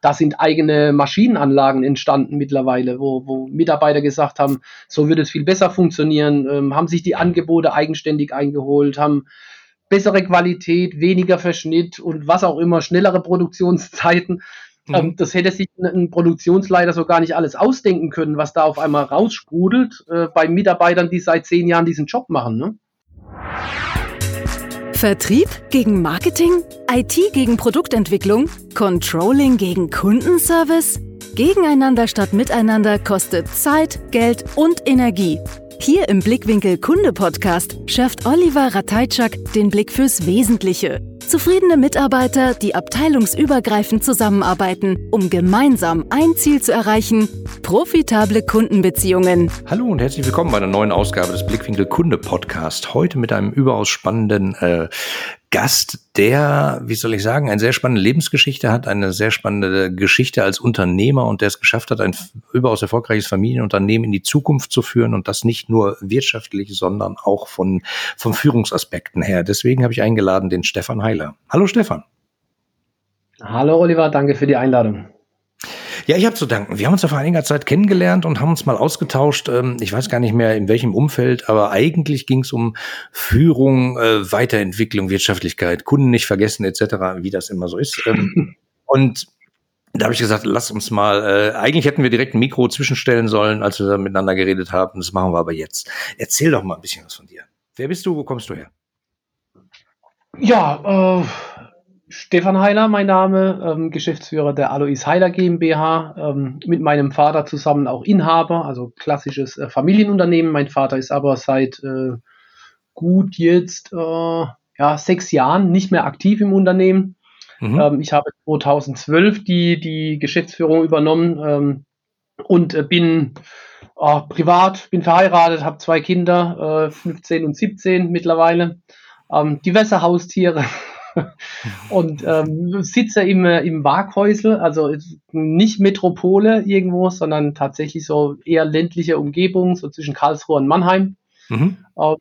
da sind eigene Maschinenanlagen entstanden mittlerweile, wo, wo Mitarbeiter gesagt haben, so würde es viel besser funktionieren, ähm, haben sich die Angebote eigenständig eingeholt, haben bessere Qualität, weniger Verschnitt und was auch immer, schnellere Produktionszeiten. Mhm. Ähm, das hätte sich ein Produktionsleiter so gar nicht alles ausdenken können, was da auf einmal raussprudelt äh, bei Mitarbeitern, die seit zehn Jahren diesen Job machen. Ne? Vertrieb gegen Marketing? IT gegen Produktentwicklung? Controlling gegen Kundenservice? Gegeneinander statt miteinander kostet Zeit, Geld und Energie. Hier im Blickwinkel Kunde Podcast schärft Oliver Ratajczak den Blick fürs Wesentliche Zufriedene Mitarbeiter, die abteilungsübergreifend zusammenarbeiten, um gemeinsam ein Ziel zu erreichen, profitable Kundenbeziehungen. Hallo und herzlich willkommen bei einer neuen Ausgabe des Blickwinkel Kunde Podcast. Heute mit einem überaus spannenden äh, Gast, der, wie soll ich sagen, eine sehr spannende Lebensgeschichte hat, eine sehr spannende Geschichte als Unternehmer und der es geschafft hat, ein überaus erfolgreiches Familienunternehmen in die Zukunft zu führen und das nicht nur wirtschaftlich, sondern auch von, von Führungsaspekten her. Deswegen habe ich eingeladen den Stefan Heiler. Hallo Stefan. Hallo Oliver, danke für die Einladung. Ja, ich habe zu danken. Wir haben uns ja vor einiger Zeit kennengelernt und haben uns mal ausgetauscht. Ähm, ich weiß gar nicht mehr in welchem Umfeld, aber eigentlich ging es um Führung, äh, Weiterentwicklung, Wirtschaftlichkeit, Kunden nicht vergessen etc., wie das immer so ist. Ähm, und da habe ich gesagt, lass uns mal, äh, eigentlich hätten wir direkt ein Mikro zwischenstellen sollen, als wir da miteinander geredet haben. Das machen wir aber jetzt. Erzähl doch mal ein bisschen was von dir. Wer bist du? Wo kommst du her? Ja, äh, Stefan Heiler, mein Name, ähm, Geschäftsführer der Alois Heiler GmbH, ähm, mit meinem Vater zusammen auch Inhaber, also klassisches äh, Familienunternehmen. Mein Vater ist aber seit äh, gut jetzt äh, ja, sechs Jahren nicht mehr aktiv im Unternehmen. Mhm. Ähm, ich habe 2012 die, die Geschäftsführung übernommen ähm, und äh, bin äh, privat, bin verheiratet, habe zwei Kinder, 15 äh, und 17 mittlerweile, ähm, diverse Haustiere. und ähm, sitze im, im Waghäusel, also nicht Metropole irgendwo, sondern tatsächlich so eher ländliche Umgebung, so zwischen Karlsruhe und Mannheim. Mhm. Ähm,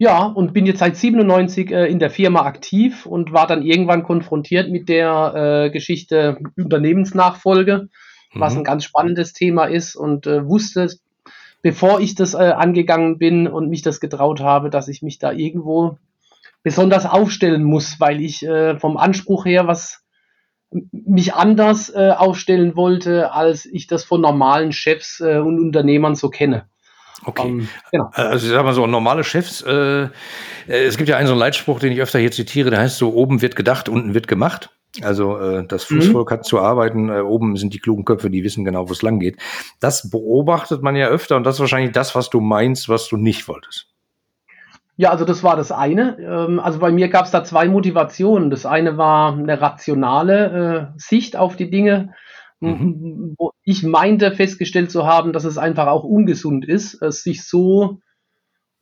ja, und bin jetzt seit 97 äh, in der Firma aktiv und war dann irgendwann konfrontiert mit der äh, Geschichte Unternehmensnachfolge, mhm. was ein ganz spannendes Thema ist und äh, wusste, bevor ich das äh, angegangen bin und mich das getraut habe, dass ich mich da irgendwo besonders aufstellen muss, weil ich äh, vom Anspruch her was mich anders äh, aufstellen wollte, als ich das von normalen Chefs äh, und Unternehmern so kenne. Okay. Um, ähm, genau. Also ich sag mal so, normale Chefs, äh, äh, es gibt ja einen so einen Leitspruch, den ich öfter hier zitiere, der heißt so, oben wird gedacht, unten wird gemacht. Also äh, das mhm. Fußvolk mhm. hat zu arbeiten, äh, oben sind die klugen Köpfe, die wissen genau, wo es lang geht. Das beobachtet man ja öfter und das ist wahrscheinlich das, was du meinst, was du nicht wolltest. Ja, also das war das eine. Ähm, also bei mir gab es da zwei Motivationen. Das eine war eine rationale äh, Sicht auf die Dinge, mhm. wo ich meinte festgestellt zu haben, dass es einfach auch ungesund ist, sich so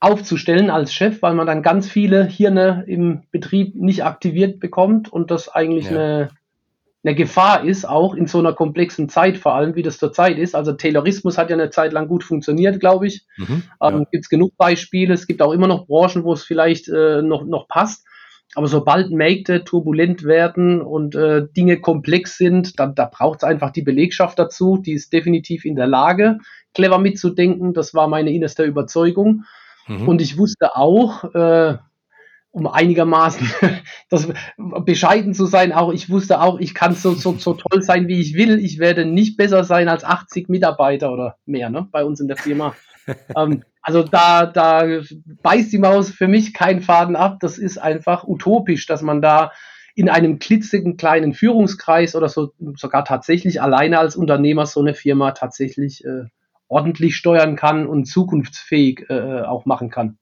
aufzustellen als Chef, weil man dann ganz viele Hirne im Betrieb nicht aktiviert bekommt und das eigentlich ja. eine eine Gefahr ist, auch in so einer komplexen Zeit, vor allem wie das zurzeit ist. Also Taylorismus hat ja eine Zeit lang gut funktioniert, glaube ich. Mhm, ja. ähm, gibt es genug Beispiele. Es gibt auch immer noch Branchen, wo es vielleicht äh, noch, noch passt. Aber sobald Märkte turbulent werden und äh, Dinge komplex sind, dann, da braucht es einfach die Belegschaft dazu. Die ist definitiv in der Lage, clever mitzudenken. Das war meine innerste Überzeugung. Mhm. Und ich wusste auch, äh, um einigermaßen das bescheiden zu sein. Auch ich wusste auch, ich kann so, so, so toll sein, wie ich will. Ich werde nicht besser sein als 80 Mitarbeiter oder mehr ne, bei uns in der Firma. ähm, also da, da beißt die Maus für mich keinen Faden ab. Das ist einfach utopisch, dass man da in einem klitzigen kleinen Führungskreis oder so sogar tatsächlich alleine als Unternehmer so eine Firma tatsächlich äh, ordentlich steuern kann und zukunftsfähig äh, auch machen kann.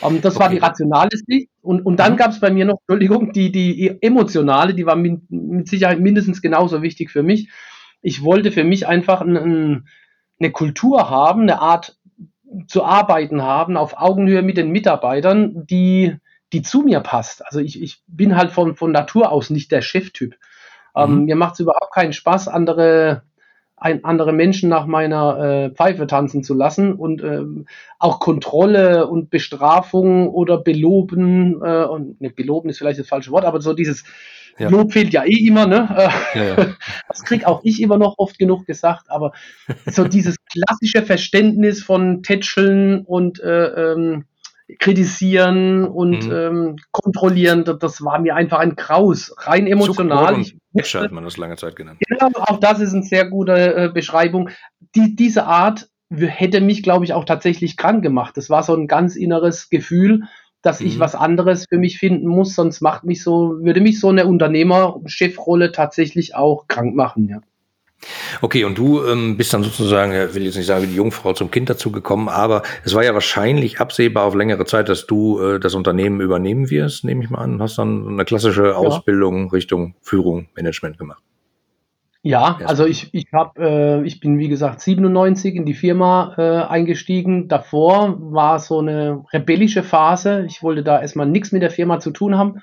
Um, ähm, das okay. war die rationale Sicht. Und, und dann mhm. gab es bei mir noch, Entschuldigung, die, die emotionale, die war min, mit Sicherheit mindestens genauso wichtig für mich. Ich wollte für mich einfach ein, ein, eine Kultur haben, eine Art zu arbeiten haben, auf Augenhöhe mit den Mitarbeitern, die, die zu mir passt. Also ich, ich bin halt von, von Natur aus nicht der Cheftyp. Ähm, mhm. Ähm, mir macht es überhaupt keinen Spaß, andere ein, andere Menschen nach meiner äh, Pfeife tanzen zu lassen und ähm, auch Kontrolle und Bestrafung oder Beloben, äh, und ne, Beloben ist vielleicht das falsche Wort, aber so dieses ja. Lob fehlt ja eh immer, ne? Äh, ja, ja. Das krieg auch ich immer noch oft genug gesagt, aber so dieses klassische Verständnis von Tätscheln und äh, ähm, kritisieren und mhm. ähm, kontrollieren, das war mir einfach ein Graus, rein emotional. Ich hat man das lange Zeit genannt. Genau, auch das ist eine sehr gute äh, Beschreibung. Die, diese Art hätte mich, glaube ich, auch tatsächlich krank gemacht. Das war so ein ganz inneres Gefühl, dass mhm. ich was anderes für mich finden muss, sonst macht mich so, würde mich so eine Unternehmer-Chefrolle tatsächlich auch krank machen, ja. Okay, und du ähm, bist dann sozusagen, ich will jetzt nicht sagen, wie die Jungfrau zum Kind dazu gekommen, aber es war ja wahrscheinlich absehbar auf längere Zeit, dass du äh, das Unternehmen übernehmen wirst, nehme ich mal an. Hast dann eine klassische ja. Ausbildung Richtung Führung, Management gemacht. Ja, also ich, ich habe, äh, ich bin wie gesagt 97 in die Firma äh, eingestiegen. Davor war so eine rebellische Phase. Ich wollte da erstmal nichts mit der Firma zu tun haben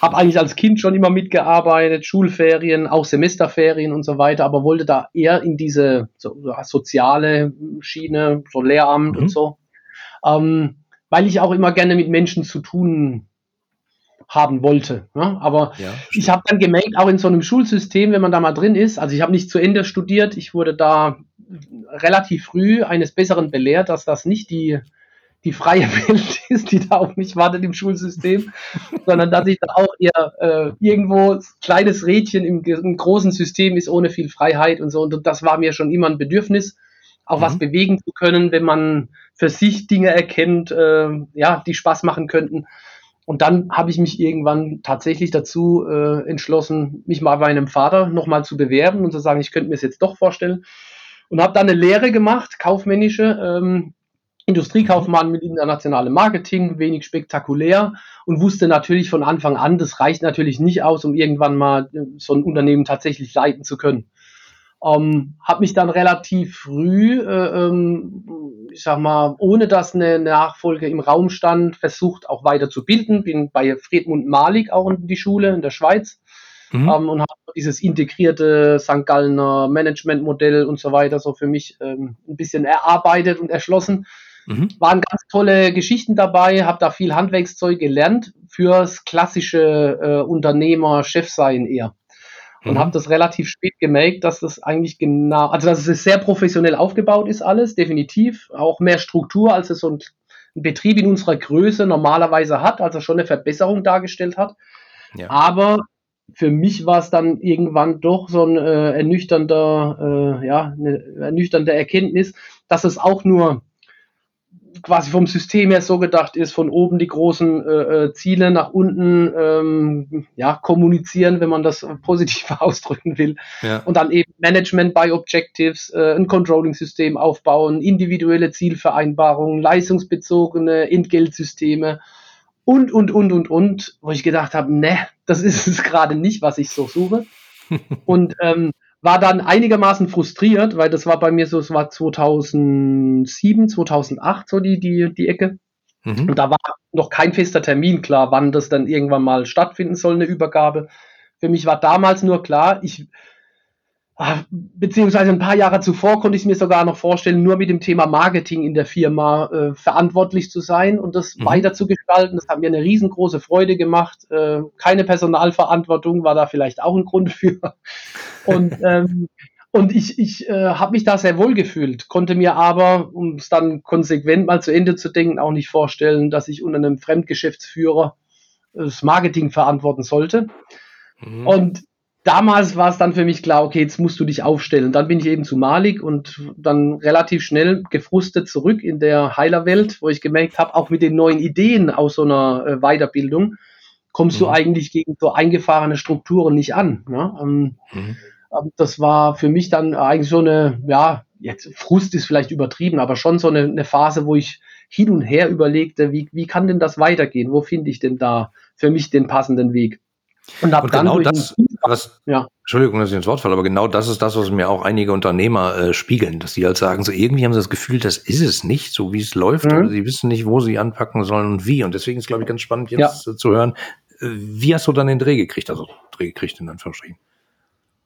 habe eigentlich als Kind schon immer mitgearbeitet, Schulferien, auch Semesterferien und so weiter, aber wollte da eher in diese so, soziale Schiene, so Lehramt mhm. und so, ähm, weil ich auch immer gerne mit Menschen zu tun haben wollte. Ja? Aber ja, ich habe dann gemerkt, auch in so einem Schulsystem, wenn man da mal drin ist, also ich habe nicht zu Ende studiert, ich wurde da relativ früh eines Besseren belehrt, dass das nicht die die freie Welt ist, die da auf mich wartet im Schulsystem, sondern dass ich da auch eher äh, irgendwo kleines Rädchen im, im, großen System ist, ohne viel Freiheit und so. Und das war mir schon immer ein Bedürfnis, auch mhm. was bewegen zu können, wenn man für sich Dinge erkennt, äh, ja, die Spaß machen könnten. Und dann habe ich mich irgendwann tatsächlich dazu äh, entschlossen, mich mal bei einem Vater nochmal zu bewerben und zu sagen, ich könnte mir es jetzt doch vorstellen. Und habe dann eine Lehre gemacht, kaufmännische, ähm, Industriekaufmann mit internationalem Marketing, wenig spektakulär und wusste natürlich von Anfang an, das reicht natürlich nicht aus, um irgendwann mal äh, so ein Unternehmen tatsächlich leiten zu können. Ähm, habe mich dann relativ früh, äh, ähm, ich sag mal, ohne dass eine Nachfolge im Raum stand, versucht auch weiterzubilden. Bin bei Friedmund Malik auch in die Schule in der Schweiz mhm. ähm, und habe dieses integrierte St. Gallener Managementmodell und so weiter so für mich ähm, ein bisschen erarbeitet und erschlossen Mhm. Waren ganz tolle Geschichten dabei, habe da viel Handwerkszeug gelernt fürs klassische äh, Unternehmer-Chefsein eher. Und mhm. habe das relativ spät gemerkt, dass das eigentlich genau, also dass es sehr professionell aufgebaut ist alles, definitiv. Auch mehr Struktur, als es so ein, ein Betrieb in unserer Größe normalerweise hat, also schon eine Verbesserung dargestellt hat. Ja. Aber für mich war es dann irgendwann doch so ein äh, ernüchternder, äh, ja, eine ernüchternde Erkenntnis, dass es auch nur quasi vom System her so gedacht ist, von oben die großen äh, äh, Ziele nach unten ähm, ja, kommunizieren, wenn man das positiv ausdrücken will. Ja. Und dann eben Management by Objectives, äh, ein Controlling-System aufbauen, individuelle Zielvereinbarungen, leistungsbezogene Entgeltsysteme und, und, und, und, und, wo ich gedacht habe, ne, das ist es gerade nicht, was ich so suche. und ähm, war dann einigermaßen frustriert, weil das war bei mir so, es war 2007, 2008 so die, die, die Ecke. Mhm. Und da war noch kein fester Termin klar, wann das dann irgendwann mal stattfinden soll, eine Übergabe. Für mich war damals nur klar, ich, beziehungsweise ein paar Jahre zuvor konnte ich mir sogar noch vorstellen, nur mit dem Thema Marketing in der Firma äh, verantwortlich zu sein und das mhm. weiter zu gestalten. Das hat mir eine riesengroße Freude gemacht. Äh, keine Personalverantwortung war da vielleicht auch ein Grund für. Und, ähm, und ich, ich äh, habe mich da sehr wohl gefühlt, konnte mir aber, um es dann konsequent mal zu Ende zu denken, auch nicht vorstellen, dass ich unter einem Fremdgeschäftsführer das Marketing verantworten sollte. Mhm. Und damals war es dann für mich klar, okay, jetzt musst du dich aufstellen. Dann bin ich eben zu Malik und dann relativ schnell gefrustet zurück in der Heilerwelt, wo ich gemerkt habe, auch mit den neuen Ideen aus so einer äh, Weiterbildung kommst mhm. du eigentlich gegen so eingefahrene Strukturen nicht an. Ne? Ähm, mhm. Ähm, das war für mich dann eigentlich so eine, ja, jetzt Frust ist vielleicht übertrieben, aber schon so eine, eine Phase, wo ich hin und her überlegte, wie, wie kann denn das weitergehen? Wo finde ich denn da für mich den passenden Weg? Und, und genau das, was, ja. Entschuldigung, dass ich ins Wort falle, aber genau das ist das, was mir auch einige Unternehmer äh, spiegeln, dass sie halt sagen, so irgendwie haben sie das Gefühl, das ist es nicht, so wie es läuft, mhm. sie wissen nicht, wo sie anpacken sollen und wie. Und deswegen ist, glaube ich, ganz spannend jetzt ja. zu hören, äh, wie hast du dann den Dreh gekriegt, also Dreh gekriegt in Anführungsstrichen?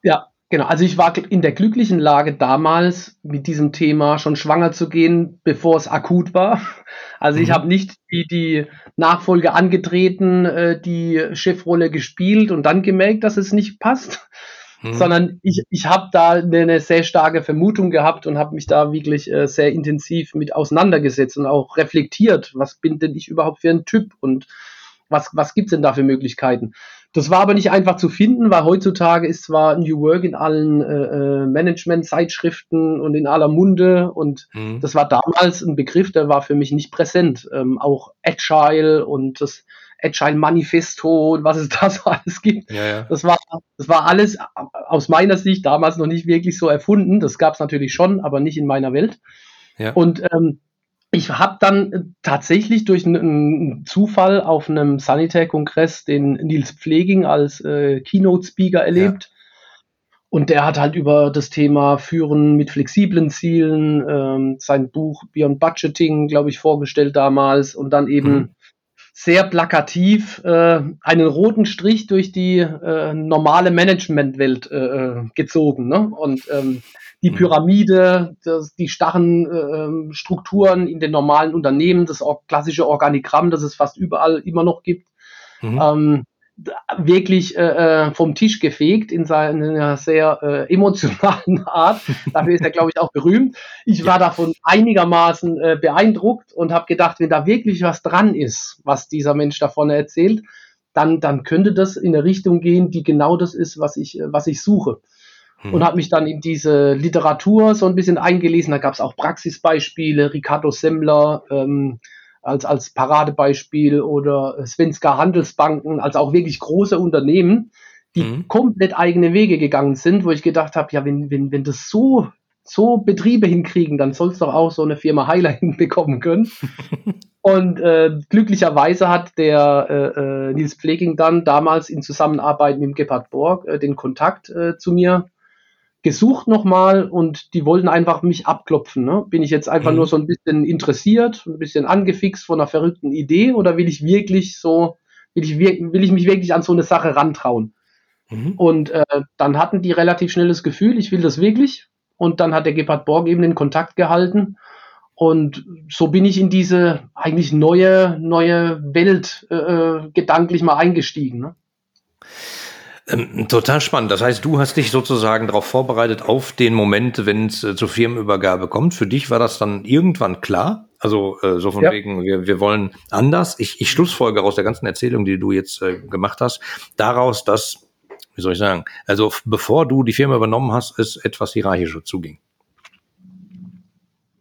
Ja, Genau, also ich war in der glücklichen Lage damals mit diesem Thema schon schwanger zu gehen, bevor es akut war. Also ich mhm. habe nicht die, die Nachfolge angetreten, äh, die Chefrolle gespielt und dann gemerkt, dass es nicht passt, mhm. sondern ich, ich habe da eine, eine, sehr starke Vermutung gehabt und habe mich da wirklich äh, sehr intensiv mit auseinandergesetzt und auch reflektiert, was bin denn ich überhaupt für ein Typ und was, was gibt's denn da für Möglichkeiten? Das war aber nicht einfach zu finden, weil heutzutage ist zwar New Work in allen äh, äh, Management-Zeitschriften und in aller Munde und mhm. das war damals ein Begriff, der war für mich nicht präsent. Ähm, auch Agile und das Agile Manifesto und was es da so alles gibt. Ja, ja. Das, war, das war alles aus meiner Sicht damals noch nicht wirklich so erfunden. Das gab es natürlich schon, aber nicht in meiner Welt. Ja. Und ähm, ich habe dann äh, tatsächlich durch einen Zufall auf einem Sanitär-Kongress den Nils Pfleging als äh, Keynote-Speaker erlebt. Ja. Und der hat halt über das Thema Führen mit flexiblen Zielen ähm, sein Buch Beyond Budgeting, glaube ich, vorgestellt damals und dann eben mhm. sehr plakativ äh, einen roten Strich durch die äh, normale Managementwelt äh, äh gezogen. Ne? Und ähm, die mhm. Pyramide, das, die starren äh, Strukturen in den normalen Unternehmen, das klassische Organigramm, das es fast überall immer noch gibt, mhm. ähm, wirklich äh, äh, vom Tisch gefegt in seiner sehr äh, emotionalen Art. Dafür ist er, glaube ich, auch berühmt. Ich war davon einigermaßen äh, beeindruckt und habe gedacht, wenn da wirklich was dran ist, was dieser Mensch davon erzählt, dann, dann könnte das in eine Richtung gehen, die genau das ist, was ich, was ich suche hm. und habe mich dann in diese Literatur so ein bisschen eingelesen. Da gab es auch Praxisbeispiele, Ricardo Semmler ähm, als, als Paradebeispiel oder Svenska Handelsbanken, also auch wirklich große Unternehmen, die mhm. komplett eigene Wege gegangen sind, wo ich gedacht habe, ja, wenn, wenn, wenn das so, so Betriebe hinkriegen, dann soll es doch auch so eine Firma Heiler hinbekommen können. Und äh, glücklicherweise hat der äh, äh, Nils Pfleging dann damals in Zusammenarbeit mit dem Gebhard Borg äh, den Kontakt äh, zu mir gesucht nochmal und die wollten einfach mich abklopfen. Ne? Bin ich jetzt einfach mhm. nur so ein bisschen interessiert, ein bisschen angefixt von einer verrückten Idee oder will ich wirklich so, will ich, will ich mich wirklich an so eine Sache rantrauen? Mhm. Und äh, dann hatten die relativ schnell das Gefühl, ich will das wirklich. Und dann hat der Gebhard Borg eben den Kontakt gehalten. Und so bin ich in diese eigentlich neue, neue Welt äh, äh gedanklich mal eingestiegen. Ne? Ähm, total spannend. Das heißt, du hast dich sozusagen darauf vorbereitet auf den Moment, wenn es äh, zur Firmenübergabe kommt. Für dich war das dann irgendwann klar? Also äh, so von ja. wegen, wir, wir wollen anders. Ich, ich schlussfolge aus der ganzen Erzählung, die du jetzt äh, gemacht hast, daraus, dass, wie soll ich sagen, also bevor du die Firma übernommen hast, es etwas hierarchischer zuging.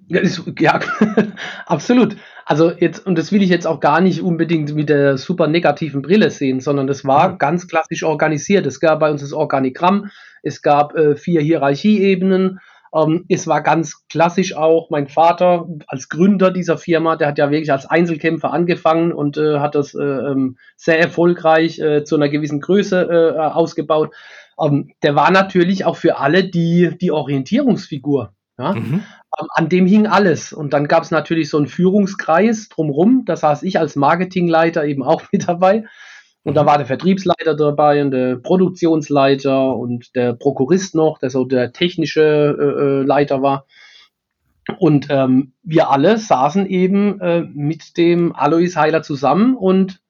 Ja, ist, ja absolut. Also jetzt, und das will ich jetzt auch gar nicht unbedingt mit der super negativen Brille sehen, sondern das war mhm. ganz klassisch organisiert. Es gab bei uns das Organigramm, es gab äh, vier Hierarchieebenen. Ähm, es war ganz klassisch auch mein Vater als Gründer dieser Firma, der hat ja wirklich als Einzelkämpfer angefangen und äh, hat das äh, ähm, sehr erfolgreich äh, zu einer gewissen Größe äh, ausgebaut. Ähm, der war natürlich auch für alle die, die Orientierungsfigur. Ja? Mhm. Ähm, an dem hing alles. Und dann gab es natürlich so einen Führungskreis drumherum. Da saß ich als Marketingleiter eben auch mit dabei. Und mhm. da war der Vertriebsleiter dabei und der Produktionsleiter und der Prokurist noch, der so der technische äh, äh, Leiter war. Und ähm, wir alle saßen eben äh, mit dem Alois Heiler zusammen und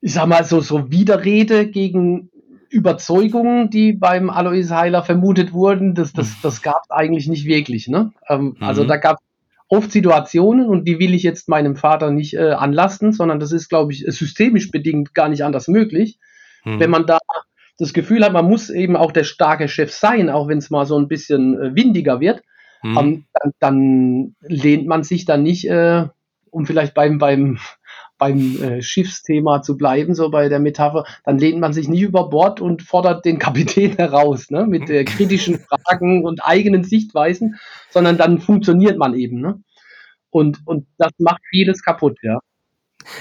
ich sag mal so, so Widerrede gegen Überzeugungen, die beim Alois Heiler vermutet wurden, das, das, mhm. das gab es eigentlich nicht wirklich. Ne? Ähm, also mhm. Also da gab es oft Situationen und die will ich jetzt meinem Vater nicht äh, anlasten, sondern das ist, glaube ich, systemisch bedingt gar nicht anders möglich. Mhm. Wenn man da das Gefühl hat, man muss eben auch der starke Chef sein, auch wenn es mal so ein bisschen äh, windiger wird, mhm. ähm, dann, dann, lehnt man sich dann nicht, äh, um vielleicht beim, beim beim äh, Schiffsthema zu bleiben, so bei der Metapher, dann lehnt man sich nicht über Bord und fordert den Kapitän heraus, ne, mit äh, kritischen Fragen und eigenen Sichtweisen, sondern dann funktioniert man eben, ne? Und, und das macht vieles kaputt, ja.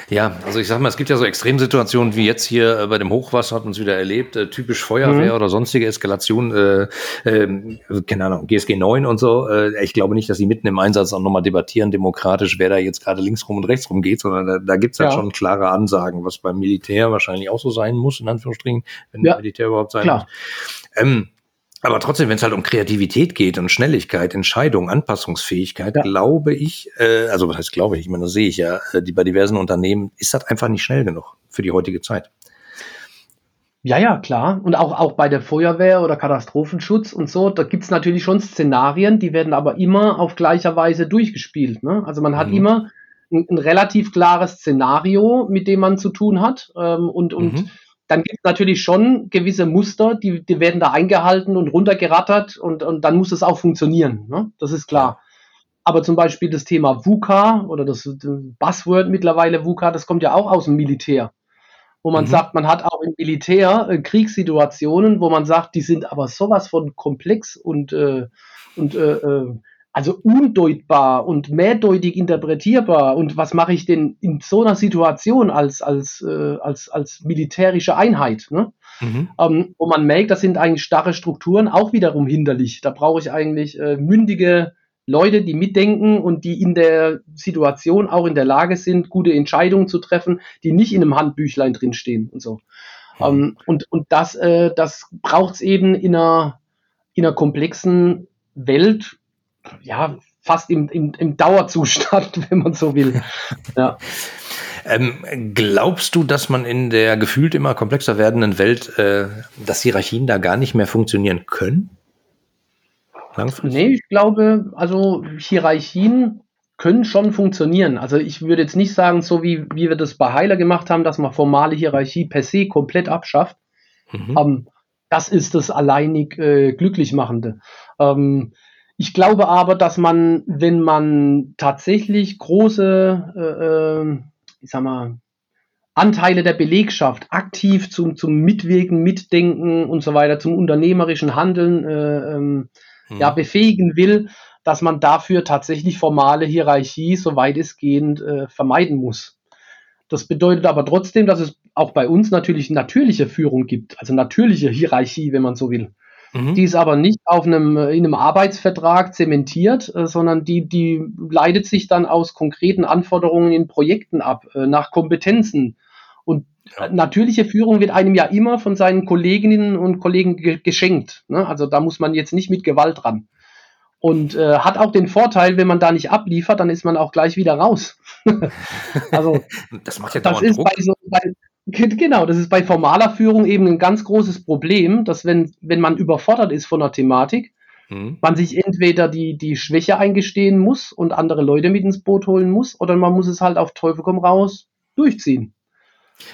Ja, also ich sag mal, es gibt ja so Extremsituationen wie jetzt hier äh, bei dem Hochwasser hat man es wieder erlebt, äh, typisch Feuerwehr mhm. oder sonstige Eskalation, äh, äh, keine Ahnung, GSG 9 und so. Äh, ich glaube nicht, dass sie mitten im Einsatz auch nochmal debattieren, demokratisch, wer da jetzt gerade links rum und rechts rum geht, sondern da, da gibt es halt ja. schon klare Ansagen, was beim Militär wahrscheinlich auch so sein muss, in Anführungsstrichen, wenn ja. Militär überhaupt sein Klar. muss. Ähm, Aber trotzdem, wenn es halt um Kreativität geht und Schnelligkeit, Entscheidung, Anpassungsfähigkeit, ja. glaube ich, äh, also was heißt glaube ich, ich meine, das sehe ich ja, äh, die bei diversen Unternehmen ist das einfach nicht schnell genug für die heutige Zeit. Ja, ja, klar. Und auch, auch bei der Feuerwehr oder Katastrophenschutz und so, da gibt's natürlich schon Szenarien, die werden aber immer auf gleicher Weise durchgespielt. Ne? Also man hat mhm. immer ein, ein, relativ klares Szenario, mit dem man zu tun hat. Ähm, und und mhm. Dann gibt es natürlich schon gewisse Muster, die, die werden da eingehalten und runtergerattert und, und dann muss es auch funktionieren. Ne? Das ist klar. Aber zum Beispiel das Thema VUCA oder das, Buzzword mittlerweile VUCA, das kommt ja auch aus dem Militär wo man mhm. sagt, man hat auch im Militär äh, Kriegssituationen, wo man sagt, die sind aber sowas von komplex und, äh, und äh, äh, also undeutbar und mehrdeutig interpretierbar. Und was mache ich denn in so einer Situation als, als, äh, als, als militärische Einheit? Ne? Mhm. Ähm, wo man merkt, das sind eigentlich starre Strukturen auch wiederum hinderlich. Da brauche ich eigentlich äh, mündige Leute, die mitdenken und die in der Situation auch in der Lage sind, gute Entscheidungen zu treffen, die nicht in einem Handbüchlein drinstehen und so. Mhm. Um, und, und das, äh, das braucht es eben in einer, in einer komplexen Welt, ja, fast im, im, im Dauerzustand, wenn man so will. ja. Ähm, glaubst du, dass man in der gefühlt immer komplexer werdenden Welt, äh, dass Hierarchien da gar nicht mehr funktionieren können? Langfristig? Nee, ich glaube, also Hierarchien können schon funktionieren. Also ich würde jetzt nicht sagen, so wie, wie wir das bei Heiler gemacht haben, dass man formale Hierarchie per se komplett abschafft. Mhm. Ähm, das ist das alleinig äh, Glücklichmachende. Ähm, ich glaube aber, dass man, wenn man tatsächlich große, äh, äh, ich sag mal, Anteile der Belegschaft aktiv zum, zum Mitwirken, Mitdenken und so weiter, zum unternehmerischen Handeln äh, ähm, ja, mhm. befähigen will, dass man dafür tatsächlich formale Hierarchie so weitestgehend äh, vermeiden muss. Das bedeutet aber trotzdem, dass es auch bei uns natürlich natürliche Führung gibt, also natürliche Hierarchie, wenn man so will. Mhm. Die ist aber nicht auf einem, in einem Arbeitsvertrag zementiert, äh, sondern die, die leitet sich dann aus konkreten Anforderungen in Projekten ab, äh, nach Kompetenzen. Und ja. natürliche Führung wird einem ja immer von seinen Kolleginnen und Kollegen ge geschenkt. Ne? Also da muss man jetzt nicht mit Gewalt ran. Und äh, hat auch den Vorteil, wenn man da nicht abliefert, dann ist man auch gleich wieder raus. also das macht ja das ist Druck. bei so bei, genau, das ist bei formaler Führung eben ein ganz großes Problem, dass wenn wenn man überfordert ist von der Thematik, mhm. man sich entweder die die Schwäche eingestehen muss und andere Leute mit ins Boot holen muss, oder man muss es halt auf Teufel komm raus durchziehen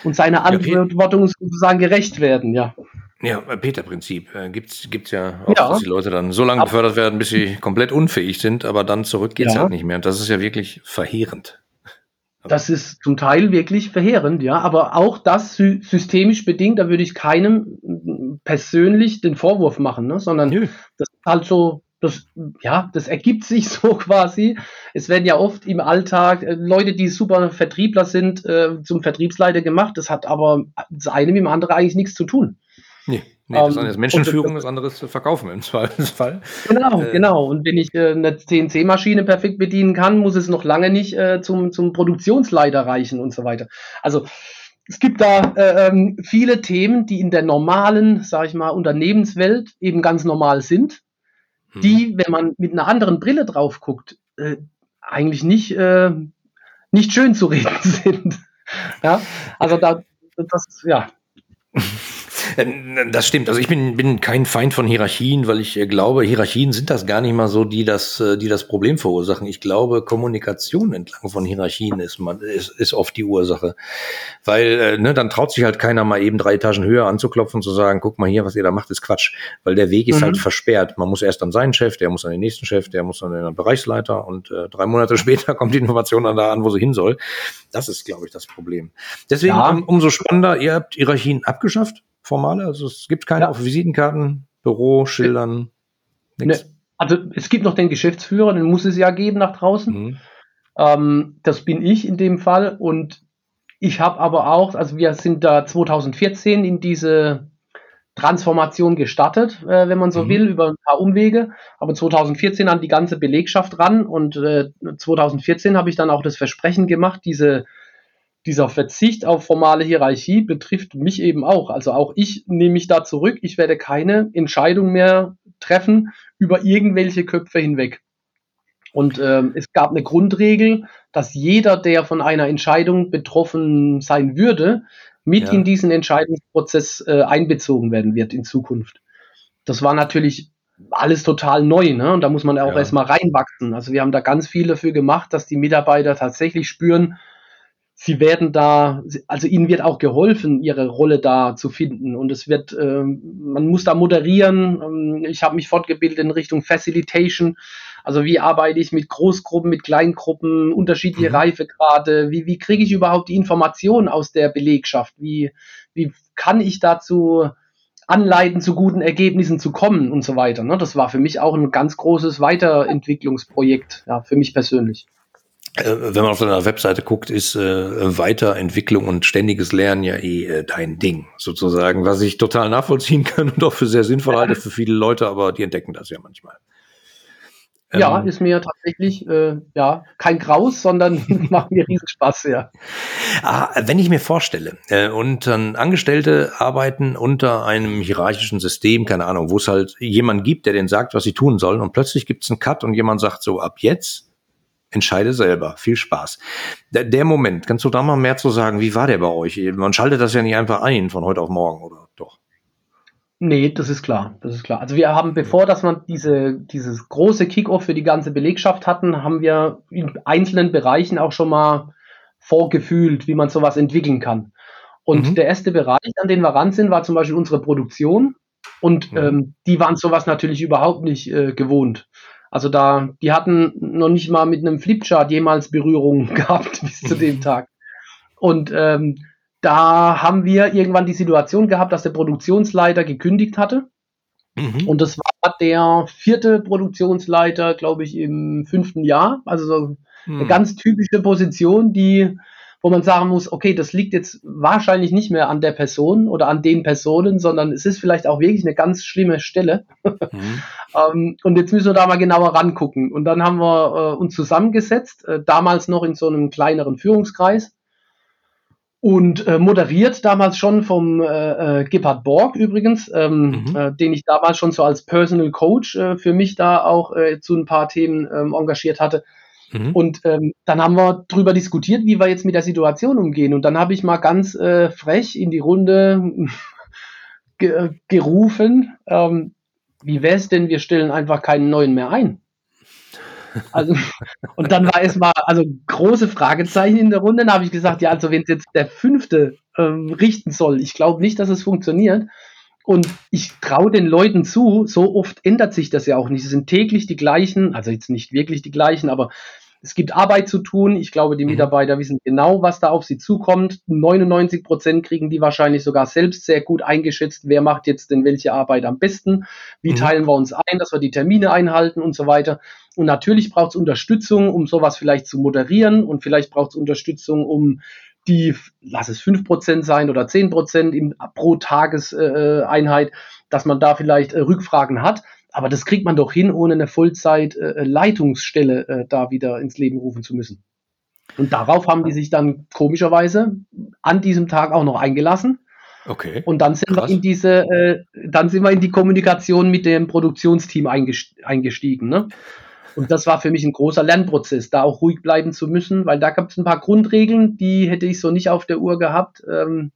und seiner Verantwortung ja, sozusagen gerecht werden, ja. Ja, Peter-Prinzip äh, gibt's gibt's ja auch, ja. dass die Leute dann so lange befördert werden, bis sie komplett unfähig sind, aber dann zurück geht's ja. halt nicht mehr. Und das ist ja wirklich verheerend. Das ist zum Teil wirklich verheerend, ja, aber auch das sy systemisch bedingt, da würde ich keinem persönlich den Vorwurf machen, ne, sondern Nö. das ist halt so das, ja, das ergibt sich so quasi. Es werden ja oft im Alltag äh, Leute, die super Vertriebler sind, äh, zum Vertriebsleiter gemacht. Das hat aber das eine mit dem anderen eigentlich nichts zu tun. Nee, nee das um, eine ist Menschenführung, das, andere ist Verkaufen im Zweifelsfall. Genau, äh, genau. Und wenn ich äh, eine CNC-Maschine perfekt bedienen kann, muss es noch lange nicht äh, zum, zum Produktionsleiter reichen und so weiter. Also es gibt da äh, ähm, viele Themen, die in der normalen, sage ich mal, Unternehmenswelt eben ganz normal sind die, mhm. wenn man mit einer anderen Brille drauf guckt, äh, eigentlich nicht, äh, nicht schön zu reden sind. ja, also da, das, ja. Äh, das stimmt. Also ich bin, bin kein Feind von Hierarchien, weil ich äh, glaube, Hierarchien sind das gar nicht mal so, die das, äh, die das Problem verursachen. Ich glaube, Kommunikation entlang von Hierarchien ist, man, ist, ist oft die Ursache. Weil ne, dann traut sich halt keiner mal eben drei Etagen höher anzuklopfen und zu sagen, guck mal hier, was ihr da macht, ist Quatsch. Weil der Weg ist halt mhm. halt versperrt. Man muss erst an seinen Chef, der muss an den nächsten Chef, der muss an den Bereichsleiter und äh, drei Monate später kommt die Information dann da an, wo sie hin soll. Das ist, glaube ich, das Problem. Deswegen ja. um, umso spannender, ihr habt Hierarchien abgeschafft formale? Also es gibt keine ja. auf Visitenkarten, Büro, Schildern, nichts. Ne, also es gibt noch den Geschäftsführer, den muss es ja geben nach draußen. Mhm. Ähm, das bin ich in dem Fall. Und ich habe aber auch, also wir sind da 2014 in diese Transformation gestartet, äh, wenn man so mhm. will, über ein paar Umwege. Aber 2014 an die ganze Belegschaft ran und äh, 2014 habe ich dann auch das Versprechen gemacht, diese dieser Verzicht auf formale Hierarchie betrifft mich eben auch. Also auch ich nehme mich da zurück. Ich werde keine Entscheidung mehr treffen über irgendwelche Köpfe hinweg. Und ähm, es gab eine Grundregel, dass jeder, der von einer Entscheidung betroffen sein würde, mit ja. in diesen Entscheidungsprozess äh, einbezogen werden wird in Zukunft. Das war natürlich alles total neu, ne? Und da muss man auch ja. erstmal reinwachsen. Also wir haben da ganz viel dafür gemacht, dass die Mitarbeiter tatsächlich spüren, sie werden da, also ihnen wird auch geholfen, ihre Rolle da zu finden. Und es wird, äh, man muss da moderieren. Ähm, ich habe mich fortgebildet in Richtung Facilitation. Also wie arbeite ich mit Großgruppen, mit Kleingruppen, unterschiedliche mhm. Reifegrade, wie, wie kriege ich überhaupt die Informationen aus der Belegschaft? Wie, wie kann ich dazu anleiten, zu guten Ergebnissen zu kommen und so weiter. Ne? Das war für mich auch ein ganz großes Weiterentwicklungsprojekt, ja, für mich persönlich. Äh, wenn man auf deiner Webseite guckt, ist äh, Weiterentwicklung und ständiges Lernen ja eh äh, dein Ding, sozusagen, was ich total nachvollziehen kann und auch für sehr sinnvoll halte für viele Leute, aber die entdecken das ja manchmal. Ja, ähm, ist mir tatsächlich äh, ja kein Graus, sondern macht mir riesen Spaß, ja. Ah, wenn ich mir vorstelle, äh, und dann Angestellte arbeiten unter einem hierarchischen System, keine Ahnung, wo es halt jemand gibt, der denen sagt, was sie tun sollen, und plötzlich gibt es einen Cut und jemand sagt so, ab jetzt entscheide selber. Viel Spaß. Der, der Moment, kannst du da mal mehr zu sagen? Wie war der bei euch? Man schaltet das ja nicht einfach ein von heute auf morgen, oder doch? Nee, das ist klar, das ist klar. Also wir haben, bevor dass man diese, dieses große Kickoff für die ganze Belegschaft hatten, haben wir in einzelnen Bereichen auch schon mal vorgefühlt, wie man sowas entwickeln kann. Und mhm. der erste Bereich, an den wir ran sind, war zum Beispiel unsere Produktion. Und mhm. ähm, die waren sowas natürlich überhaupt nicht äh, gewohnt. Also da, die hatten noch nicht mal mit einem Flipchart jemals Berührung gehabt bis zu dem Tag. Und ähm, da haben wir irgendwann die Situation gehabt, dass der Produktionsleiter gekündigt hatte. Mhm. Und das war der vierte Produktionsleiter, glaube ich, im fünften Jahr. Also so mhm. eine ganz typische Position, die, wo man sagen muss, okay, das liegt jetzt wahrscheinlich nicht mehr an der Person oder an den Personen, sondern es ist vielleicht auch wirklich eine ganz schlimme Stelle. Mhm. ähm, und jetzt müssen wir da mal genauer rangucken. Und dann haben wir äh, uns zusammengesetzt, äh, damals noch in so einem kleineren Führungskreis und äh, moderiert damals schon vom äh, äh, Gebhard Borg übrigens, ähm, mhm. äh, den ich damals schon so als Personal Coach äh, für mich da auch äh, zu ein paar Themen ähm, engagiert hatte. Mhm. Und ähm, dann haben wir drüber diskutiert, wie wir jetzt mit der Situation umgehen. Und dann habe ich mal ganz äh, frech in die Runde ge gerufen, ähm, wie wäre es denn, wir stellen einfach keinen neuen mehr ein. Also, und dann war es mal, also große Fragezeichen in der Runde. Dann habe ich gesagt, ja, also wenn es jetzt der fünfte ähm, richten soll, ich glaube nicht, dass es funktioniert. Und ich traue den Leuten zu, so oft ändert sich das ja auch nicht. Es sind täglich die gleichen, also jetzt nicht wirklich die gleichen, aber es gibt Arbeit zu tun. Ich glaube, die mhm. Mitarbeiter wissen genau, was da auf sie zukommt. 99 Prozent kriegen die wahrscheinlich sogar selbst sehr gut eingeschätzt. Wer macht jetzt denn welche Arbeit am besten? Wie mhm. teilen wir uns ein, dass wir die Termine einhalten und so weiter. Und natürlich braucht es Unterstützung, um sowas vielleicht zu moderieren. Und vielleicht braucht es Unterstützung, um die, lass es 5% sein oder 10% pro Tageseinheit, dass man da vielleicht äh, Rückfragen hat. Aber das kriegt man doch hin, ohne eine Vollzeit-Leitungsstelle äh, äh, da wieder ins Leben rufen zu müssen. Und darauf haben die sich dann komischerweise an diesem Tag auch noch eingelassen. Okay. Und dann sind Krass. wir in diese, äh, dann sind wir in die Kommunikation mit dem Produktionsteam eingestiegen. Ne? Und das war für mich ein großer Lernprozess, da auch ruhig bleiben zu müssen, weil da gab es ein paar Grundregeln, die hätte ich so nicht auf der Uhr gehabt. Ähm,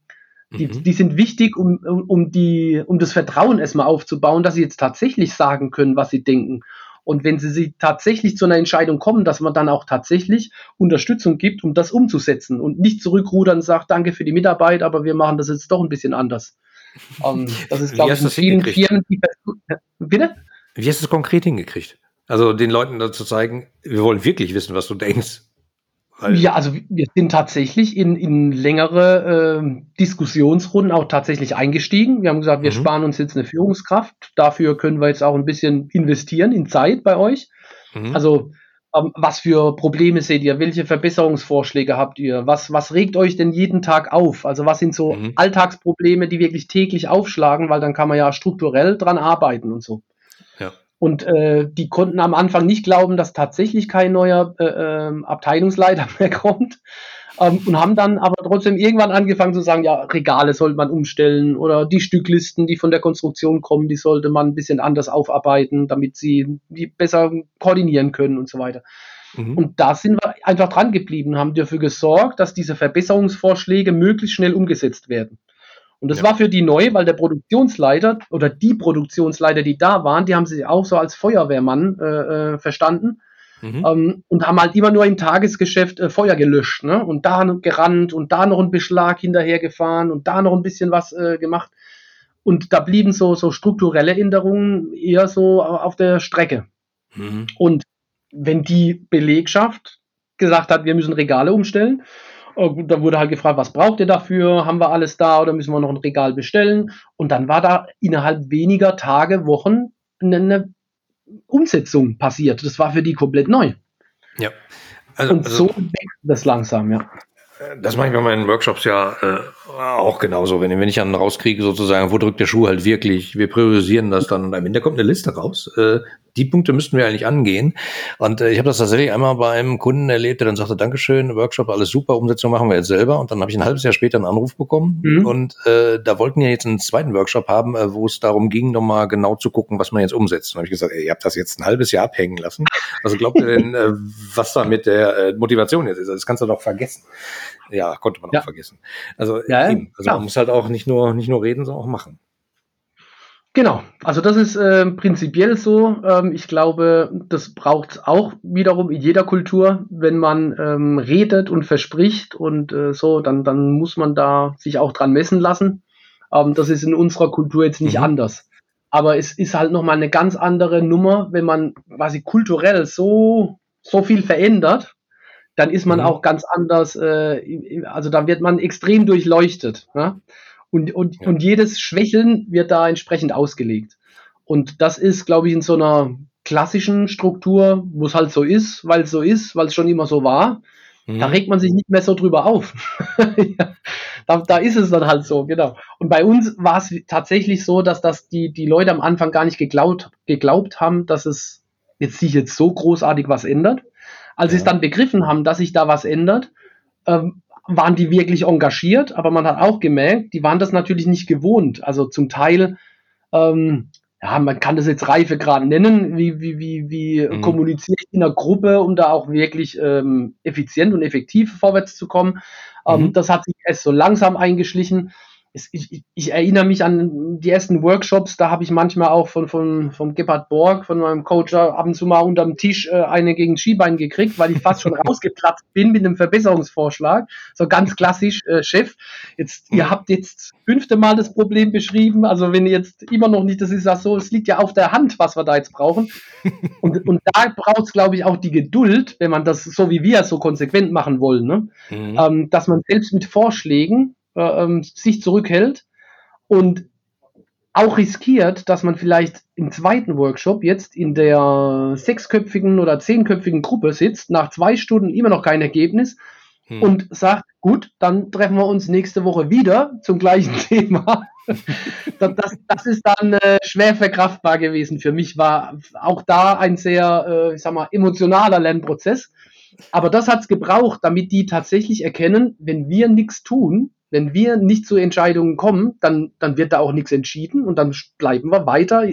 die, mhm. die sind wichtig, um, um, die, um das Vertrauen erstmal aufzubauen, dass sie jetzt tatsächlich sagen können, was sie denken. Und wenn sie, sie tatsächlich zu einer Entscheidung kommen, dass man dann auch tatsächlich Unterstützung gibt, um das umzusetzen und nicht zurückrudern und sagt, danke für die Mitarbeit, aber wir machen das jetzt doch ein bisschen anders. Um, ähm, das ist, glaube ich, in vielen Firmen, die Bitte? Wie hast du es konkret hingekriegt? Also den Leuten dazu zeigen, wir wollen wirklich wissen, was du denkst. Weil ja, also wir sind tatsächlich in, in längere äh, Diskussionsrunden auch tatsächlich eingestiegen. Wir haben gesagt, wir mhm. sparen uns jetzt eine Führungskraft. Dafür können wir jetzt auch ein bisschen investieren in Zeit bei euch. Mhm. Also ähm, was für Probleme seht ihr? Welche Verbesserungsvorschläge habt ihr? Was, was regt euch denn jeden Tag auf? Also was sind so mhm. Alltagsprobleme, die wirklich täglich aufschlagen? Weil dann kann man ja strukturell dran arbeiten und so. Und äh, die konnten am Anfang nicht glauben, dass tatsächlich kein neuer äh, äh, Abteilungsleiter mehr kommt. Ähm, und haben dann aber trotzdem irgendwann angefangen zu sagen, ja, Regale sollte man umstellen oder die Stücklisten, die von der Konstruktion kommen, die sollte man ein bisschen anders aufarbeiten, damit sie die besser koordinieren können und so weiter. Mhm. Und da sind wir einfach dran geblieben, haben dafür gesorgt, dass diese Verbesserungsvorschläge möglichst schnell umgesetzt werden. Und das ja. war für die neu, weil der Produktionsleiter oder die Produktionsleiter, die da waren, die haben sich auch so als Feuerwehrmann äh, äh verstanden mhm. ähm, und haben halt immer nur im Tagesgeschäft äh, Feuer gelöscht ne? und da gerannt und da noch einen Beschlag hinterhergefahren und da noch ein bisschen was äh, gemacht. Und da blieben so, so strukturelle Änderungen eher so auf der Strecke. Mhm. Und wenn die Belegschaft gesagt hat, wir müssen Regale umstellen, da wurde halt gefragt, was braucht ihr dafür? Haben wir alles da oder müssen wir noch ein Regal bestellen? Und dann war da innerhalb weniger Tage, Wochen eine Umsetzung passiert. Das war für die komplett neu. Ja. Also, Und so also, wächst das langsam, ja. Das mache ich bei meinen Workshops ja äh, auch genauso. Wenn, wenn ich dann rauskriege, sozusagen, wo drückt der Schuh halt wirklich, wir priorisieren das dann und am Ende kommt eine Liste raus. Äh, die Punkte müssten wir eigentlich angehen. Und äh, ich habe das tatsächlich einmal bei einem Kunden erlebt, der dann sagte, Dankeschön, Workshop, alles super, Umsetzung machen wir jetzt selber. Und dann habe ich ein halbes Jahr später einen Anruf bekommen. Mhm. Und äh, da wollten wir jetzt einen zweiten Workshop haben, äh, wo es darum ging, nochmal genau zu gucken, was man jetzt umsetzt. Und habe ich gesagt, ey, ihr habt das jetzt ein halbes Jahr abhängen lassen. Also glaubt ihr denn, äh, was da mit der äh, Motivation jetzt ist? Das kannst du doch vergessen. Ja, konnte man ja. auch vergessen. Also, ja, eben. also man muss halt auch nicht nur, nicht nur reden, sondern auch machen. Genau, also das ist äh, prinzipiell so. Ähm, ich glaube, das braucht auch wiederum in jeder Kultur, wenn man ähm, redet und verspricht und äh, so, dann, dann muss man da sich auch dran messen lassen. Ähm, das ist in unserer Kultur jetzt nicht mhm. anders. Aber es ist halt nochmal eine ganz andere Nummer, wenn man quasi kulturell so, so viel verändert, dann ist man mhm. auch ganz anders, äh, also da wird man extrem durchleuchtet. Ja? Und, und, ja. und jedes Schwächeln wird da entsprechend ausgelegt. Und das ist, glaube ich, in so einer klassischen Struktur, wo es halt so ist, weil es so ist, weil es schon immer so war, mhm. da regt man sich nicht mehr so drüber auf. ja, da, da ist es dann halt so, genau. Und bei uns war es tatsächlich so, dass das die, die Leute am Anfang gar nicht geglaubt, geglaubt haben, dass es jetzt sich jetzt so großartig was ändert. Als ja. sie es dann begriffen haben, dass sich da was ändert, ähm, waren die wirklich engagiert, aber man hat auch gemerkt, die waren das natürlich nicht gewohnt. Also zum Teil, ähm, ja, man kann das jetzt Reifegrad nennen, wie, wie, wie, wie mhm. kommuniziere ich in einer Gruppe, um da auch wirklich ähm, effizient und effektiv vorwärts zu kommen. Ähm, mhm. Das hat sich erst so langsam eingeschlichen es, ich, ich, erinnere mich an die ersten Workshops, da habe ich manchmal auch von, von, von Gebhard Borg, von meinem Coach, ab und zu mal unterm Tisch äh, eine gegen Skibein gekriegt, weil ich fast schon rausgeplatzt bin mit einem Verbesserungsvorschlag. So ganz klassisch, äh, Chef, jetzt, ihr habt jetzt fünfte Mal das Problem beschrieben, also wenn ihr jetzt immer noch nicht, das ist ja so, es liegt ja auf der Hand, was wir da jetzt brauchen. Und, und da braucht es, glaube ich, auch die Geduld, wenn man das so wie wir so konsequent machen wollen, ne? Mhm. Ähm, dass man selbst mit Vorschlägen äh, ähm, sich zurückhält und auch riskiert, dass man vielleicht im zweiten Workshop jetzt in der sechsköpfigen oder zehnköpfigen Gruppe sitzt, nach zwei Stunden immer noch kein Ergebnis hm. und sagt, gut, dann treffen wir uns nächste Woche wieder zum gleichen Thema. das, das, das, ist dann äh, schwer verkraftbar gewesen. Für mich war auch da ein sehr, äh, ich sag mal, emotionaler Lernprozess. Aber das hat es gebraucht, damit die tatsächlich erkennen, wenn wir nichts tun, wenn wir nicht zu Entscheidungen kommen, dann, dann wird da auch nichts entschieden und dann bleiben wir weiter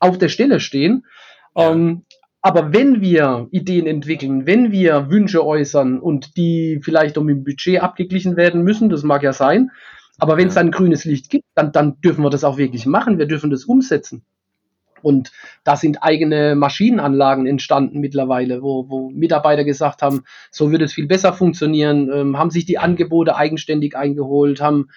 auf der Stelle stehen. Ja. Ähm, aber wenn wir Ideen entwickeln, wenn wir Wünsche äußern und die vielleicht um im Budget abgeglichen werden müssen, das mag ja sein, aber wenn es dann grünes Licht gibt, dann, dann dürfen wir das auch wirklich machen, wir dürfen das umsetzen. Und da sind eigene Maschinenanlagen entstanden mittlerweile, wo, wo Mitarbeiter gesagt haben, so würde es viel besser funktionieren, ähm, haben sich die Angebote eigenständig eingeholt, haben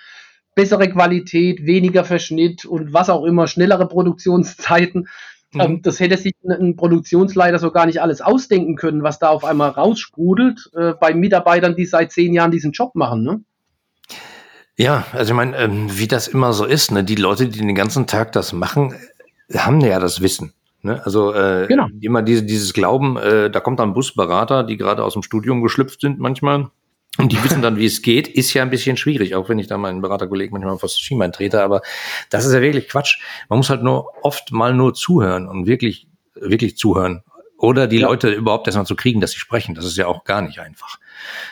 bessere Qualität, weniger Verschnitt und was auch immer, schnellere Produktionszeiten. Mhm. Ähm, das hätte sich ein Produktionsleiter so gar nicht alles ausdenken können, was da auf einmal raussprudelt äh, bei Mitarbeitern, die seit zehn Jahren diesen Job machen. Ne? Ja, also ich meine, ähm, wie das immer so ist, ne? die Leute, die den ganzen Tag das machen, haben ja das Wissen. Ne? Also äh, genau. immer diese, dieses Glauben, äh, da kommt dann Busberater, die gerade aus dem Studium geschlüpft sind manchmal. Und die wissen dann, wie es geht, ist ja ein bisschen schwierig, auch wenn ich da meinen Beraterkollegen manchmal fast Schienbein trete, aber das ist ja wirklich Quatsch. Man muss halt nur oft mal nur zuhören und wirklich, wirklich zuhören Oder die ja. Leute überhaupt erstmal zu kriegen, dass sie sprechen. Das ist ja auch gar nicht einfach.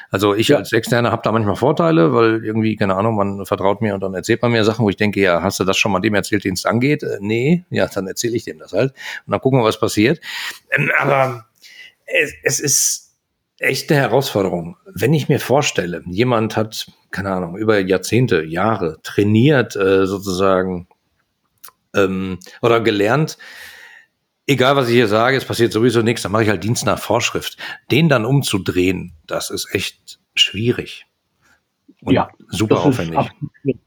Also ich ja. als Externer habe da manchmal Vorteile, weil irgendwie, keine Ahnung, man vertraut mir und dann erzählt man mir Sachen, wo ich denke, ja, hast du das schon mal dem erzählt, den es angeht? Äh, nee, ja, dann erzähle ich dem das halt. Und dann gucken wir, was passiert. Ähm, aber es, es ist echt eine Herausforderung. Wenn ich mir vorstelle, jemand hat, keine Ahnung, über Jahrzehnte, Jahre trainiert, äh, sozusagen, ähm, oder gelernt, egal was ich hier sage, es passiert sowieso nichts, dann mache ich halt Dienst nach Vorschrift. Den dann umzudrehen, das ist echt schwierig. Und ja, super aufwendig. Ist,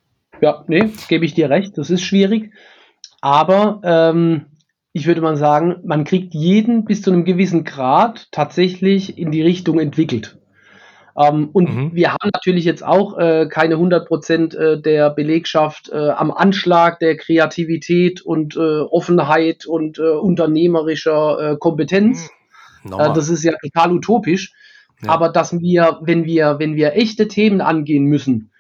ja, nee, gebe ich dir recht, das ist schwierig. Aber ähm, ich würde mal sagen, man kriegt jeden bis zu einem gewissen Grad tatsächlich in die Richtung entwickelt. Ähm, und mhm. wir haben natürlich jetzt auch äh, keine 100 Prozent äh, der Belegschaft äh, am Anschlag der Kreativität und äh, Offenheit und äh, unternehmerischer äh, Kompetenz. Mhm. das ist ja total utopisch. Ja. Aber dass wir, wenn wir, wenn wir echte Themen angehen müssen,